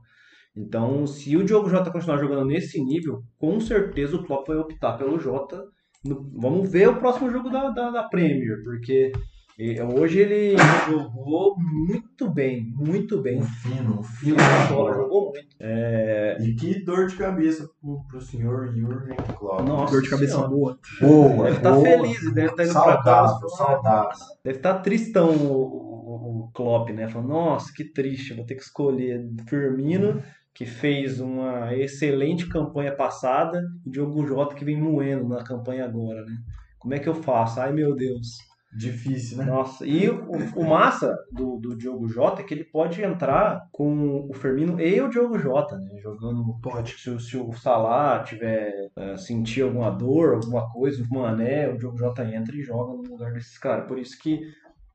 Então, se o Diogo Jota continuar jogando nesse nível, com certeza o Klopp vai optar pelo Jota. no- vamos ver o próximo jogo da, da, da Premier, porque eh, hoje ele jogou muito bem, muito bem. Um fino, um fino Jogou da bola, jogou muito. É, E que dor de cabeça pro, pro senhor Jurgen Klopp. Nossa Dor de cabeça Senhora. boa. boa, Deve estar boa. feliz, deve estar indo pra casa. Saudável, saudável. Deve estar tristão o, o, o Klopp, né? Falando, nossa, que triste, vou ter que escolher Firmino, que fez uma excelente campanha passada, e Diogo Jota, que vem moendo na campanha agora, né? Como é que eu faço? Ai, meu Deus. Difícil, né? Nossa, e o, o massa do, do Diogo Jota é que ele pode entrar com o Firmino e o Diogo Jota, né? Jogando. Pode. Se, o- se o Salah tiver eh, sentir alguma dor, alguma coisa, o Mané, o Diogo Jota entra e joga no lugar desses caras. Por isso que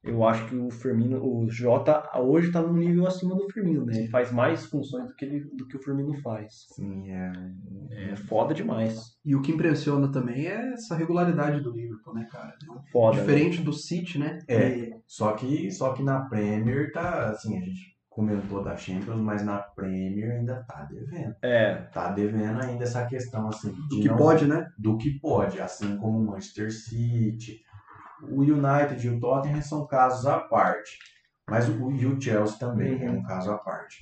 eu acho que o Firmino, o Jota hoje tá num nível acima do Firmino, né? Ele faz mais funções do que, ele, do que o Firmino faz. Sim, é. É foda demais. E o que impressiona também é essa regularidade do Liverpool, né, cara? Foda. né? Diferente do City, né? É. E- Só que, só que na Premier tá, assim, a gente comentou da Champions, mas na Premier ainda tá devendo. É, Tá devendo ainda essa questão, assim, do que não- pode, né? do que pode, assim como o Manchester City, o United e o Tottenham são casos à parte, mas o, e o Chelsea também é Uhum. um caso à parte.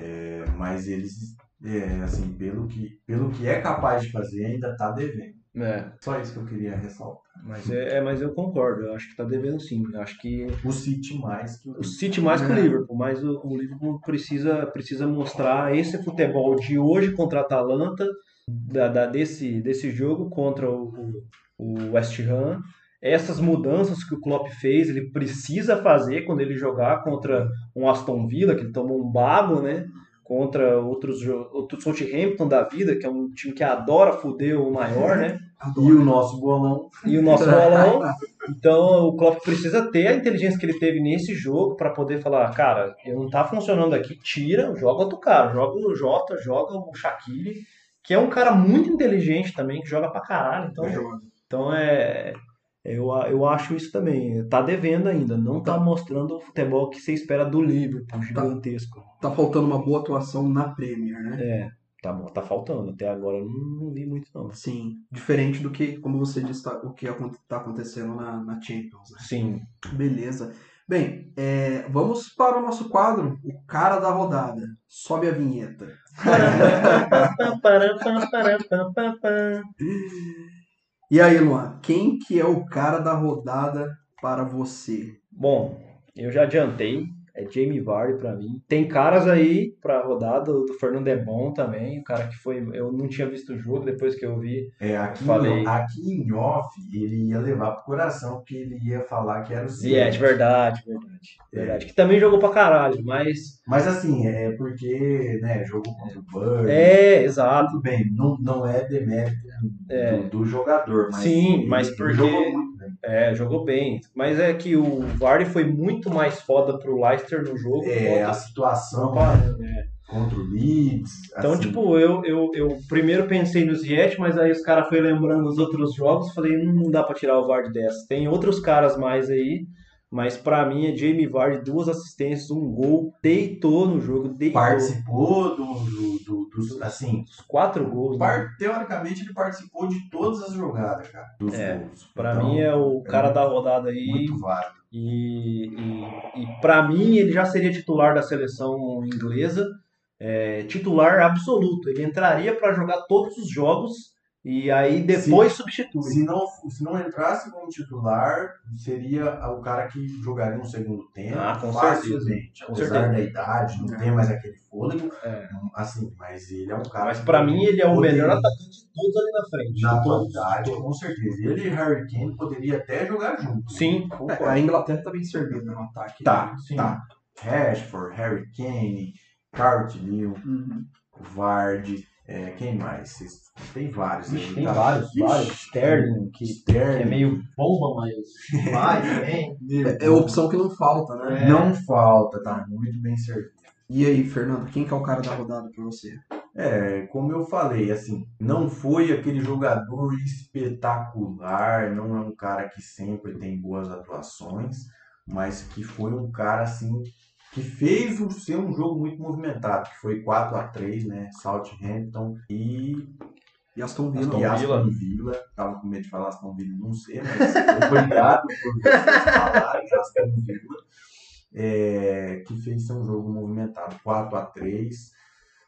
É, mas eles, é, assim, pelo que, pelo que é capaz de fazer, ainda tá devendo. é. Só isso que eu queria ressaltar. Mas, é, é, mas eu concordo, eu acho que tá devendo sim. Eu acho que O City mais que o o City mais que o É. Liverpool, mas o, o Liverpool precisa, precisa mostrar esse futebol de hoje contra a Atalanta, da, da- desse, desse jogo contra o, o West Ham. Essas mudanças que o Klopp fez, ele precisa fazer quando ele jogar contra um Aston Villa, que ele tomou um bago, né? Contra outros, jo- outro Southampton da vida, que é um time que adora foder o maior, né? E o nosso bolão, E o nosso bolão. Então o Klopp precisa ter a inteligência que ele teve nesse jogo para poder falar, cara, eu não tá funcionando aqui, tira, joga outro cara, joga o Jota, joga o Shaqiri, que é um cara muito inteligente também, que joga pra caralho. Então, então é. Eu, eu acho isso também. Tá devendo ainda, não tá mostrando o futebol que você espera do Liverpool, gigantesco. Tá faltando uma boa atuação na Premier, né? É, tá, bom, tá faltando. Até agora eu não, não vi muito, não. Sim. Diferente do que, como você disse, tá- o que tá acontecendo na, na Champions. né? Sim. Beleza. Bem, é, vamos para o nosso quadro, o cara da rodada. Sobe a vinheta. E aí, Luan, quem que é o cara da rodada para você? Bom, eu já adiantei. É Jamie Vardy pra mim. Tem caras aí pra rodada, o Fernando é bom também, o cara que foi. Eu não tinha visto o jogo, depois que eu vi. É, aqui, Falei. Em, aqui em off, ele ia levar pro coração, porque ele ia falar que era o Ziyech, Ziyech. verdade, verdade. Verdade. Que também jogou pra caralho, mas. Mas assim, é porque, né, jogou contra o Burn. É, exato. Tudo bem, não, não é demérito É. do, do jogador, mas Sim, mas porque- jogou muito. É, jogou bem. Mas é que o Vardy foi muito mais foda pro Leicester no jogo. É, a situação É. contra o Leeds. Então, assim, tipo, eu, eu, eu primeiro pensei no Ziyech, mas aí os caras foram lembrando os outros jogos, falei, "Hum, não dá pra tirar o Vardy dessa. Tem outros caras mais aí, mas pra mim é Jamie Vardy, duas assistências, um gol, deitou no jogo, deitou. participou do, do, do- dos, assim, Os quatro gols. né? par- teoricamente ele participou de todas as jogadas, cara, dos É, gols. Pra Então, mim é o cara da rodada aí. muito válido. E, e, e para mim ele já seria titular da seleção inglesa, é, titular absoluto. Ele entraria para jogar todos os jogos e aí depois substitui. Se não, se não entrasse como titular, seria o cara que jogaria no segundo tempo. Ah, com facilmente. Com Apesar certeza. da idade, não tem mais aquele fôlego. É. Assim, mas ele é um cara. Mas para mim ele é o poderia- melhor atacante de todos ali na frente. Na atualidade, com certeza. Ele e Harry Kane poderia até jogar junto. Sim, É, a Inglaterra tá bem servida no ataque. Tá, Sim. tá. Rashford, Harry Kane, Cart New, Uhum. Vardy, é, quem mais? Tem vários aí, tem tá? vários, Ixi, vários. Sterling, que, que Sterling. é meio bomba, mas vai também. É, é opção que não falta, né? É. Não falta, tá muito bem servido. E aí, Fernando, quem que é o cara da rodada pra você? É, como eu falei, assim, não foi aquele jogador espetacular, não é um cara que sempre tem boas atuações, mas que foi um cara, assim, que fez o ser um jogo muito movimentado, que foi 4 a 3 né, Southampton e, E Aston Villa. Aston Villa. Aston Villa. Tava com medo de falar Aston Villa, não sei, mas obrigado por vocês falarem Aston Villa, é, que fez ser um jogo movimentado, 4 a 3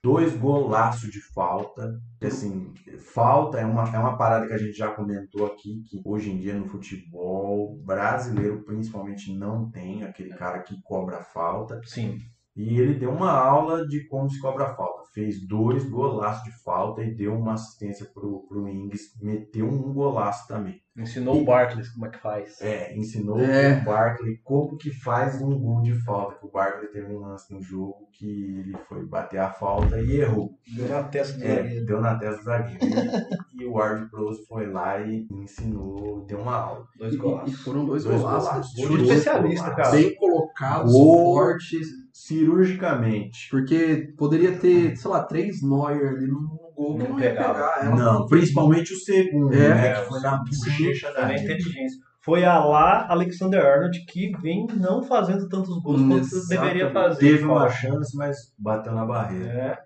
dois golaços de falta. Assim, falta é uma, é uma parada que a gente já comentou aqui, que hoje em dia no futebol brasileiro principalmente não tem aquele cara que cobra falta. Sim. E ele deu uma aula de como se cobra falta. Fez dois golaços de falta e deu uma assistência pro, pro Ings, meteu um golaço também. Ensinou o Barclays como é que faz. É, ensinou É. o Barkley como que faz um gol de falta. Que o Barkley teve um lance no jogo que ele foi bater a falta e errou. Deu na testa do É, zagueiro. deu na testa do zagueiro. E, e o Ward foi lá e ensinou, deu uma aula. Dois E, e golaços. foram dois, Dois golaços. golaços. Chutes especialista, cara. Bem colocados, fortes. Cirurgicamente. Porque poderia ter, sei lá, três Neuer ali no gol que Não não ia pegar. Ela Não, principalmente o segundo, É, né? Que foi na bochecha da inteligência. Foi a lá Alexander Arnold que vem não fazendo tantos gols quanto deveria fazer. Teve uma chance, mas bateu na barreira. É,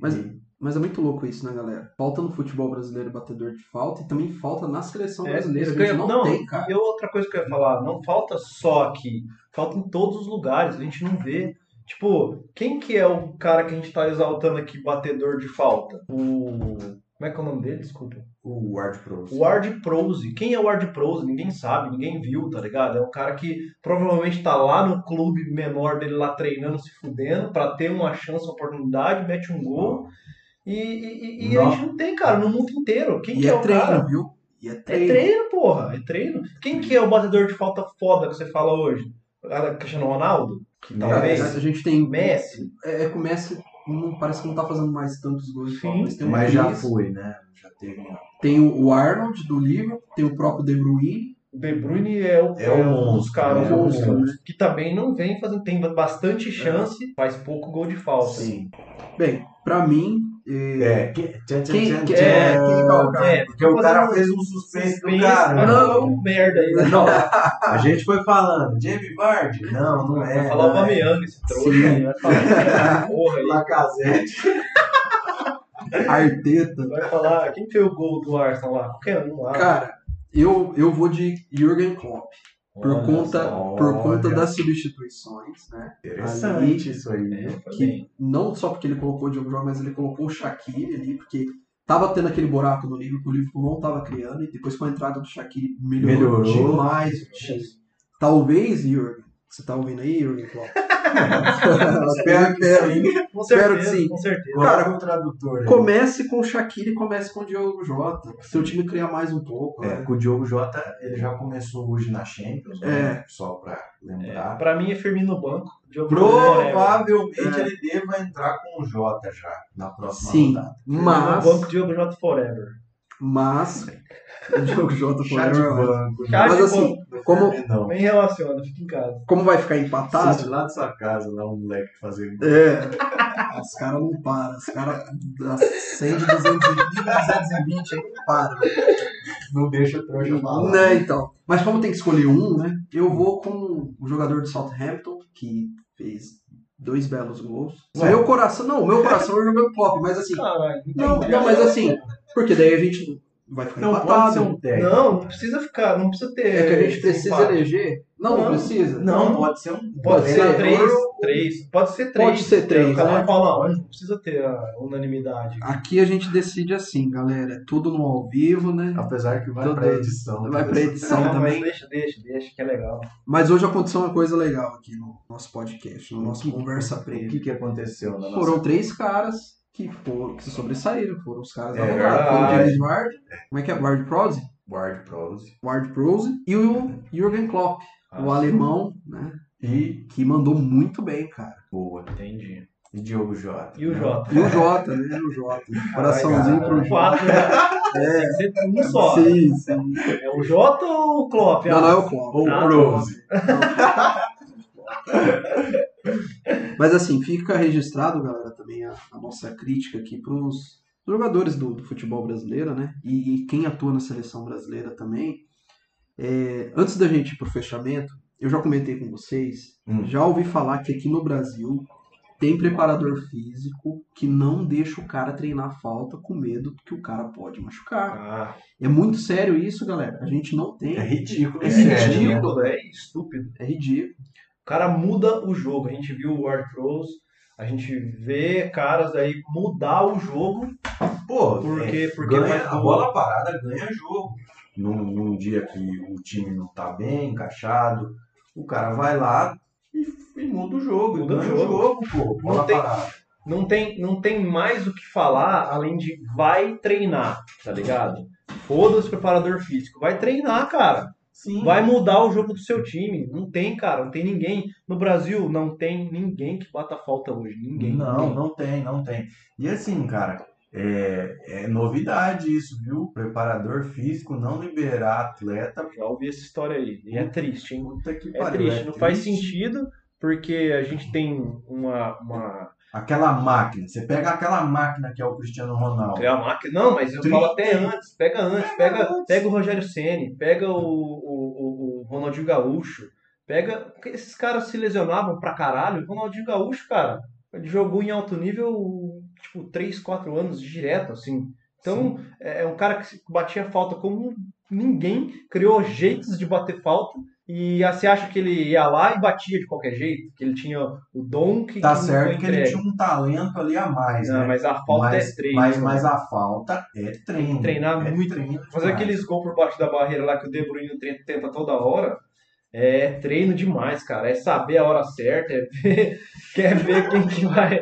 Mas, E- mas é muito louco isso, né, galera? Falta no futebol brasileiro batedor de falta e também falta na seleção É, brasileira. que eu ia- não, tem, cara. E outra coisa que eu ia falar, não falta só aqui, falta em todos os lugares, a gente não vê. Tipo, quem que é o cara que a gente tá exaltando aqui, batedor de falta? O. Como é que é o nome dele? Desculpa. O Ward Prowse. O Ward Prose. Quem é o Ward Prose? Ninguém sabe, ninguém viu, tá ligado? É um cara que provavelmente tá lá no clube menor dele lá treinando, se fudendo, pra ter uma chance, uma oportunidade, mete um gol. E, e- e- a gente não tem, cara, no mundo inteiro. Quem E que é, é o treino, cara? viu? E é É treino. treino, porra, é treino. Quem que é o batedor de falta foda que você fala hoje? Cristiano Ronaldo? Talvez. A gente tem. Messi? É, é Messi não, parece que não tá fazendo mais tantos gols Sim, mas tem Mas já foi, né? Já teve. Tem o Arnold do Liverpool, tem o próprio De Bruyne. O De Bruyne é o, É o um dos caras é monstro. que também não vem fazendo, tem bastante chance, faz pouco gol de falta. Sim. Bem, pra mim. É, É. Que, tchan, tchan, Quem- tchan, quem- tchan. é, quem é o cara? É, Porque o cara fez um suspense do suspense, cara. mas Não, não, um merda aí. né? não. A gente foi falando, Jamie Vardy? Não, não é. Vai falar o é. Bameyang, esse trouxa aí, vai falar porra aí. Lacazette. Arteta. Vai falar, quem fez o gol do Arsenal lá? Qualquer um lá. Cara, eu, eu vou de Jürgen Klopp. Por Olha conta, só, por conta das substituições, né? Interessante isso aí. É, foi Que não só porque ele colocou o Diogo Jota, mas ele colocou o Shaqiri ali, porque tava tendo aquele buraco no Liverpool, o Liverpool não tava criando, e depois com a entrada do Shaqiri melhorou, Melhorou. demais o time. Talvez, Jürgen, você tá ouvindo aí, Jürgen Klopp? espero, espero. Com Espero que certeza, sim. com certeza. Cara, o tradutor aí. Comece com o Shaqiri e comece com o Diogo Jota. Seu time cria mais um pouco. É, né? com o Diogo Jota, ele já começou hoje na Champions, né? É. Só pra lembrar. Pra mim é Firmino no banco. Diogo Jota, Provavelmente É. ele deva entrar com o Jota já na próxima Sim, rodada. mas, No banco Diogo Jota Forever. mas o Diogo Jota Chá de forever. banco. Chá Mas assim, como, Não. Nem relaciona, fica em casa. como vai ficar Assiste empatado, lá da sua casa, lá um moleque fazendo. é, os caras não param. Os caras das 100 de 220, 220 aí param. Não deixa o trouxa falar. Né, então. Mas como tem que escolher um, né? Eu vou com o jogador de Southampton, que fez dois belos gols. Ué. Meu coração, não, meu coração é jogando Klopp, mas assim, Caralho. não, não, mas assim, porque daí a gente vai ficar Não pode empatado. ser um técnico. Não, não precisa ficar, não precisa ter. É que a gente precisa empate. eleger. Não, não, Não. precisa. Não. pode ser um. Pode, Pode ser três, três. Pode ser três. Pode ser três, O cara né? "Olha, não precisa ter a unanimidade. Aqui a gente decide assim, galera. É tudo no ao vivo, né? Apesar que vai Tudo- pra edição. vai pra edição. Não, também. deixa, deixa, deixa, que é legal. Mas hoje aconteceu uma coisa legal aqui no nosso podcast, no nosso Que- Conversa O Prêmio. que, que aconteceu na Foram nossa... três caras que, foram, que se sobressaíram. Foram os caras da É rodada. Foi o verdade. James Ward. Como é que é? Ward Prowse? Ward Prowse. Ward Prowse. E o Jürgen Klopp, o alemão, né? E Que mandou muito bem, cara. boa. Entendi. E Diogo Jota. E o né? Jota? E o Jota, né? O Jota. Coraçãozinho pro Jota. Quatro, né? Tem que ser um só. Sim, sim. É o Jota ou o Klopp? Não, não é o Klopp. Ou Ah, Prowse. Mas assim, fica registrado, galera, também a, a nossa crítica aqui pros jogadores do, do futebol brasileiro, né? E, e quem atua na seleção brasileira também. É, antes da gente ir pro fechamento, eu já comentei com vocês, Hum. já ouvi falar que aqui no Brasil tem preparador físico que não deixa o cara treinar falta com medo que o cara pode machucar. Ah, É muito sério isso, galera. A gente não tem. É ridículo. É né? ridículo, é estúpido. É ridículo. O cara muda o jogo. A gente viu o Ward Prowse, a gente vê caras aí mudar o jogo Pô, porque, é, porque ganha, a bola parada ganha jogo. Num, num dia que o time não tá bem encaixado, o cara vai lá e, e muda o jogo. Muda o ganha jogo. pô. Bola tem- parada. não tem, não tem mais o que falar além de vai treinar, tá ligado? Foda-se preparador físico. Vai treinar, cara. Sim. Vai mudar o jogo do seu time. Não tem, cara. Não tem ninguém. No Brasil, não tem ninguém que bata falta hoje. Ninguém. Não, ninguém. não tem, não tem. E assim, cara, é, é novidade isso, viu? Preparador físico não liberar atleta. Já ouvi essa história aí. E é triste, hein? Puta que É pariu, triste. é Não faz triste. sentido porque a gente tem uma. uma... Aquela máquina, você pega aquela máquina que é o Cristiano Ronaldo. É a máquina. Não, mas eu falo até antes. Pega antes. Pega Pega, antes. pega o Rogério Ceni, pega o Ronaldinho Gaúcho. Pega. Esses caras se lesionavam pra caralho. Ronaldinho Gaúcho, cara, ele jogou em alto nível, tipo, 3, 4 anos direto, assim. Então, é um cara que batia falta como ninguém, criou jeitos de bater falta. E aí você acha que ele ia lá e batia de qualquer jeito? Que ele tinha o dom que. Tá que certo que ele tinha um talento ali a mais, Não, né? mas a falta mas, é treino. mas, né? mas a falta é treino. treinar é muito. treino Fazer aqueles gols por baixo da barreira lá que o De Bruyne tenta toda hora. É treino demais, cara. É saber a hora certa, é ver, quer ver quem que vai,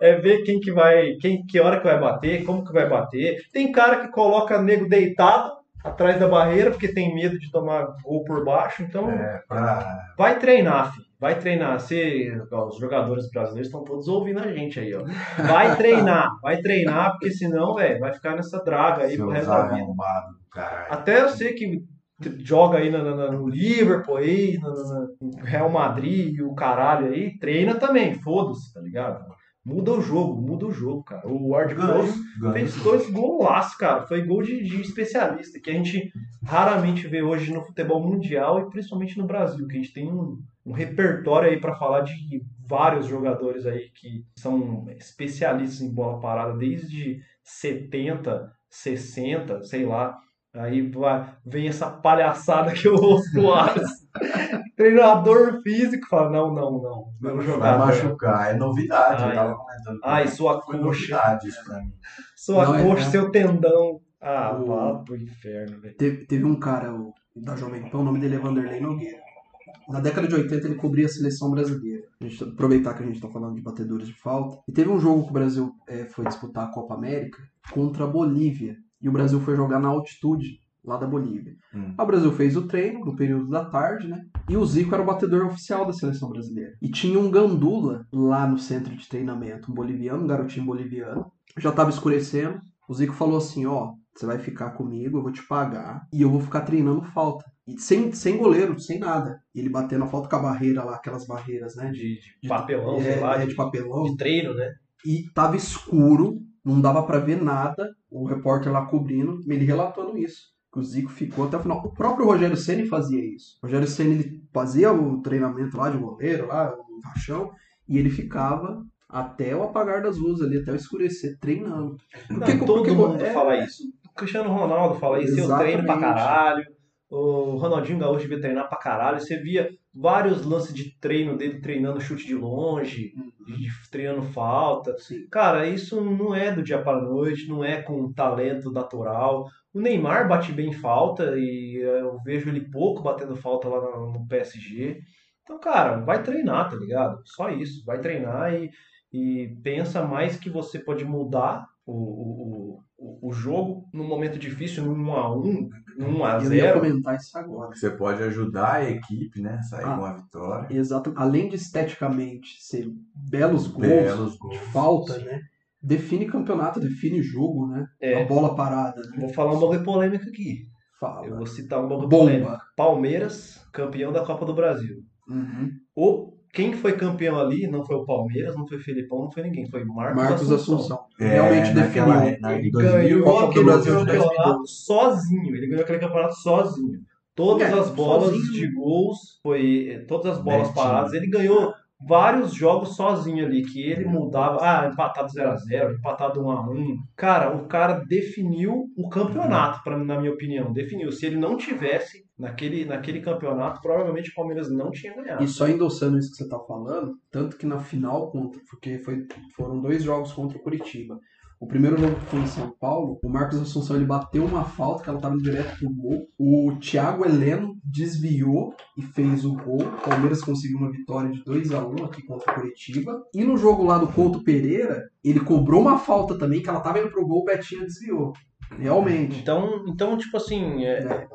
é ver quem que vai, quem que hora que vai bater, como que vai bater. Tem cara que coloca nego deitado atrás da barreira porque tem medo de tomar gol por baixo, então É, pra... vai treinar, filho. Vai treinar. Você, ó, os jogadores brasileiros estão todos ouvindo a gente aí, ó. Vai treinar, vai treinar, porque senão, velho, vai ficar nessa draga aí pro seus resto da vida. arrombados do caralho. Até você que t- joga aí no, no- no Liverpool aí, no, no- no Real Madrid e o caralho aí, treina também, foda-se, tá ligado? Muda o jogo, muda o jogo, cara. O Ward Ganha, fez dois golaços, cara. Foi gol de, de especialista, que a gente raramente vê hoje no futebol mundial e principalmente no Brasil, que a gente tem um, um repertório aí pra falar de vários jogadores aí que são especialistas em bola parada desde 70, 60, sei lá. Aí vai, vem essa palhaçada que eu ouço do. Treinador físico fala: não, não, não. Meu Vai jogador. machucar, é novidade. Ai, eu tava comentando. com Ai, sua Foi coxa. novidade isso pra mim. Sua Não, é- coxa, é- seu tendão. Ah, O- vá pro inferno, velho. Teve, teve um cara o, da Jovem Pan, o nome dele é Vanderlei Nogueira. Na década de 80 ele cobria a seleção brasileira. A gente aproveitar que a gente está falando de batedores de falta. E teve um jogo que o Brasil é, foi disputar a Copa América contra a Bolívia. E o Brasil foi jogar na altitude lá da Bolívia. Hum. O Brasil fez o treino no período da tarde, né? E o Zico era o batedor oficial da seleção brasileira. E tinha um gandula lá no centro de treinamento, um boliviano, um garotinho boliviano. Já estava escurecendo. O Zico falou assim: ó, você vai ficar comigo, eu vou te pagar e eu vou ficar treinando falta. E sem, sem goleiro, sem nada. E ele batendo a falta com a barreira lá, aquelas barreiras, né? De, De, de papelão, é, sei lá, é, de, de papelão. de treino, né? E tava escuro, não dava pra ver nada. O repórter lá cobrindo, ele relatando isso. Que o Zico ficou até o final. O próprio Rogério Ceni fazia isso. O Rogério Ceni ele fazia o treinamento lá de goleiro, lá, o rachão, e ele ficava até o apagar das luzes ali, até o escurecer, treinando. Não, Porque- todo porque- mundo é, fala isso. O Cristiano Ronaldo fala isso, eu treino pra Exatamente. caralho. O Ronaldinho Gaúcho devia treinar pra caralho. Você via vários lances de treino dele treinando chute de longe, de- de- treinando falta. Sim. Cara, isso não é do dia para noite, não é com talento natural. O Neymar bate bem falta e eu vejo ele pouco batendo falta lá no, no PSG. Então, cara, vai treinar, tá ligado? Só isso, vai treinar e, e pensa mais que você pode mudar o, o, o, jogo num momento difícil, num 1x1, num Eu ia 1x0. comentar isso agora. Você pode ajudar a equipe, né? Sair Ah. com a vitória. Exato. Além de esteticamente ser belos gols, Belos de gols. falta, né? Define campeonato, define jogo, né? É. A bola parada, né? Vou falar um bagulho polêmico aqui. Eu Fala. vou citar um bagulho polêmico. Bomba. Palmeiras, campeão da Copa do Brasil. Uhum. O, quem foi campeão ali não foi o Palmeiras, não foi o Felipão, não foi ninguém. Foi Marcos, Marcos Assunção. Assunção. É, Realmente naquela- definiu. na- em Ele 2000, ganhou aquele campeonato 2012. sozinho. Ele ganhou aquele campeonato sozinho. Todas É, as bolas sozinho. de gols, foi todas as bolas Netinho. paradas. Ele ganhou vários jogos sozinho ali, que ele mudava. Ah, empatado 0x0, empatado 1x1. Cara, o cara definiu o campeonato, pra, na minha opinião. Definiu. Se ele não tivesse naquele, naquele campeonato, provavelmente o Palmeiras não tinha ganhado. E só endossando isso que você tá falando, tanto que na final contra, porque foi, foram dois jogos contra o Curitiba. O primeiro jogo que foi em São Paulo, o Marcos Assunção ele bateu uma falta que ela estava direto pro gol. O Thiago Heleno desviou e fez o gol. O Palmeiras conseguiu uma vitória de 2 a 1 aqui contra o Curitiba. E no jogo lá do Couto Pereira, ele cobrou uma falta também que ela estava indo pro gol, o Betinho desviou. Realmente. Então, então tipo assim, é, é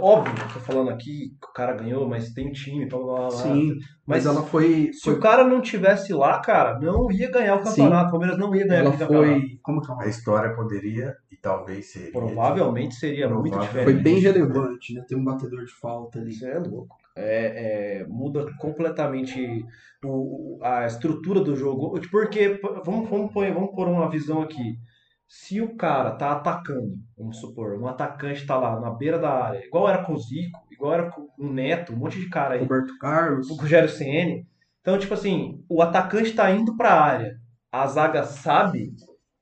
óbvio que eu tô falando aqui que o cara ganhou, mas tem time, blá blá blá. Sim, mas mas ela foi, se foi o cara não tivesse lá, cara, não ia ganhar o campeonato. O Palmeiras não ia ganhar ela aquele campeonato. foi, como que é o A história poderia e talvez seria. Provavelmente seria muito Provável. diferente. Foi bem relevante, né? Tem um batedor de falta ali. Isso é louco. É, é, muda completamente o, o- a estrutura do jogo. Porque, vamos, vamos, pôr, vamos pôr uma visão aqui. Se o cara tá atacando, vamos supor, um atacante tá lá na beira da área, igual era com o Zico, igual era com o Neto, um monte de cara aí, Roberto Carlos. o Rogério CN. Então, tipo assim, o atacante tá indo pra área, a zaga sabe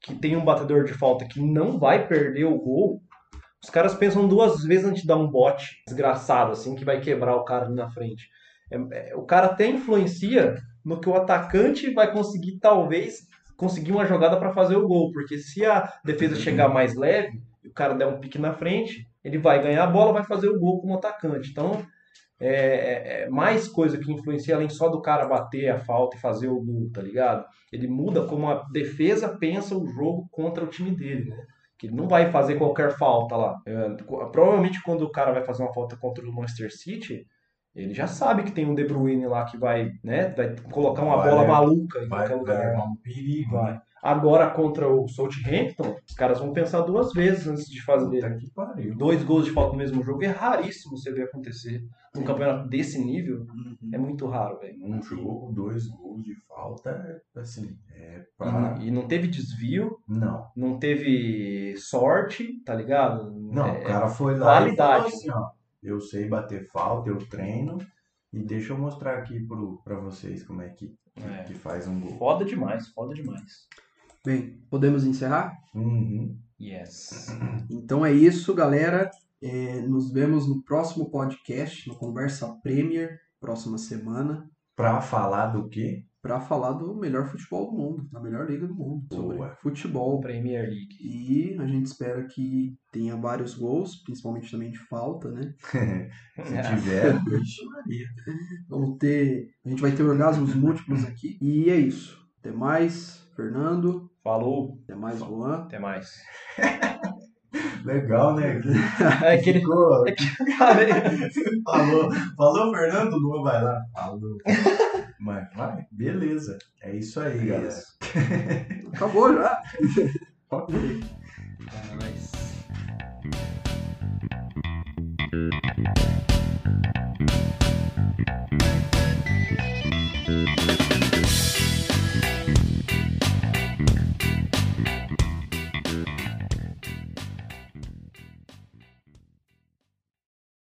que tem um batedor de falta que não vai perder o gol, os caras pensam duas vezes antes de dar um bote desgraçado, assim, que vai quebrar o cara ali na frente. É- é- o cara até influencia no que o atacante vai conseguir, talvez, conseguir uma jogada para fazer o gol. Porque se a defesa chegar mais leve, o cara der um pique na frente, ele vai ganhar a bola, vai fazer o gol como atacante. Então, é, é- é mais coisa que influencia além só do cara bater a falta e fazer o gol, tá ligado? Ele muda como a defesa pensa o jogo contra o time dele, né? Que ele não vai fazer qualquer falta lá. É, provavelmente quando o cara vai fazer uma falta contra o Manchester City, ele já sabe que tem um De Bruyne lá que vai, né, vai colocar uma Vai, bola é. maluca em Vai, qualquer vai lugar. levar um perigo. Vai. Agora contra o Southampton, os caras vão pensar duas vezes antes de fazer Puta que pariu. dois gols de falta no mesmo jogo. É raríssimo você ver acontecer. Num campeonato desse nível, é muito raro, velho. Um jogo, dois gols de falta, assim, é pra... E, e não teve desvio, Não, não teve sorte, tá ligado? não, É- o cara foi lá e falou qualidade. assim, ó, eu sei bater falta, eu treino, e deixa eu mostrar aqui pro, pra vocês como é que, É. que faz um gol. Foda demais, foda demais. Bem, podemos encerrar? Uhum. Yes. Então é isso, galera. É, nos vemos no próximo podcast, no Conversa Premier, próxima semana, Pra falar do quê? Para falar do melhor futebol do mundo, da melhor liga do mundo, sobre Boa. futebol. Premier League. E a gente espera que tenha vários gols, principalmente também de falta, né? Se tiver, vixe Maria. Vamos ter, a gente vai ter orgasmos múltiplos aqui. E é isso. Até mais, Fernando. Falou, Até mais, Juan. até mais. Legal, né? É aquele. Ficou, Cara, falou, falou, Fernando, Lua vai lá. Falou. Mas vai, beleza. É isso aí, galera. Acabou já. Ok. mas...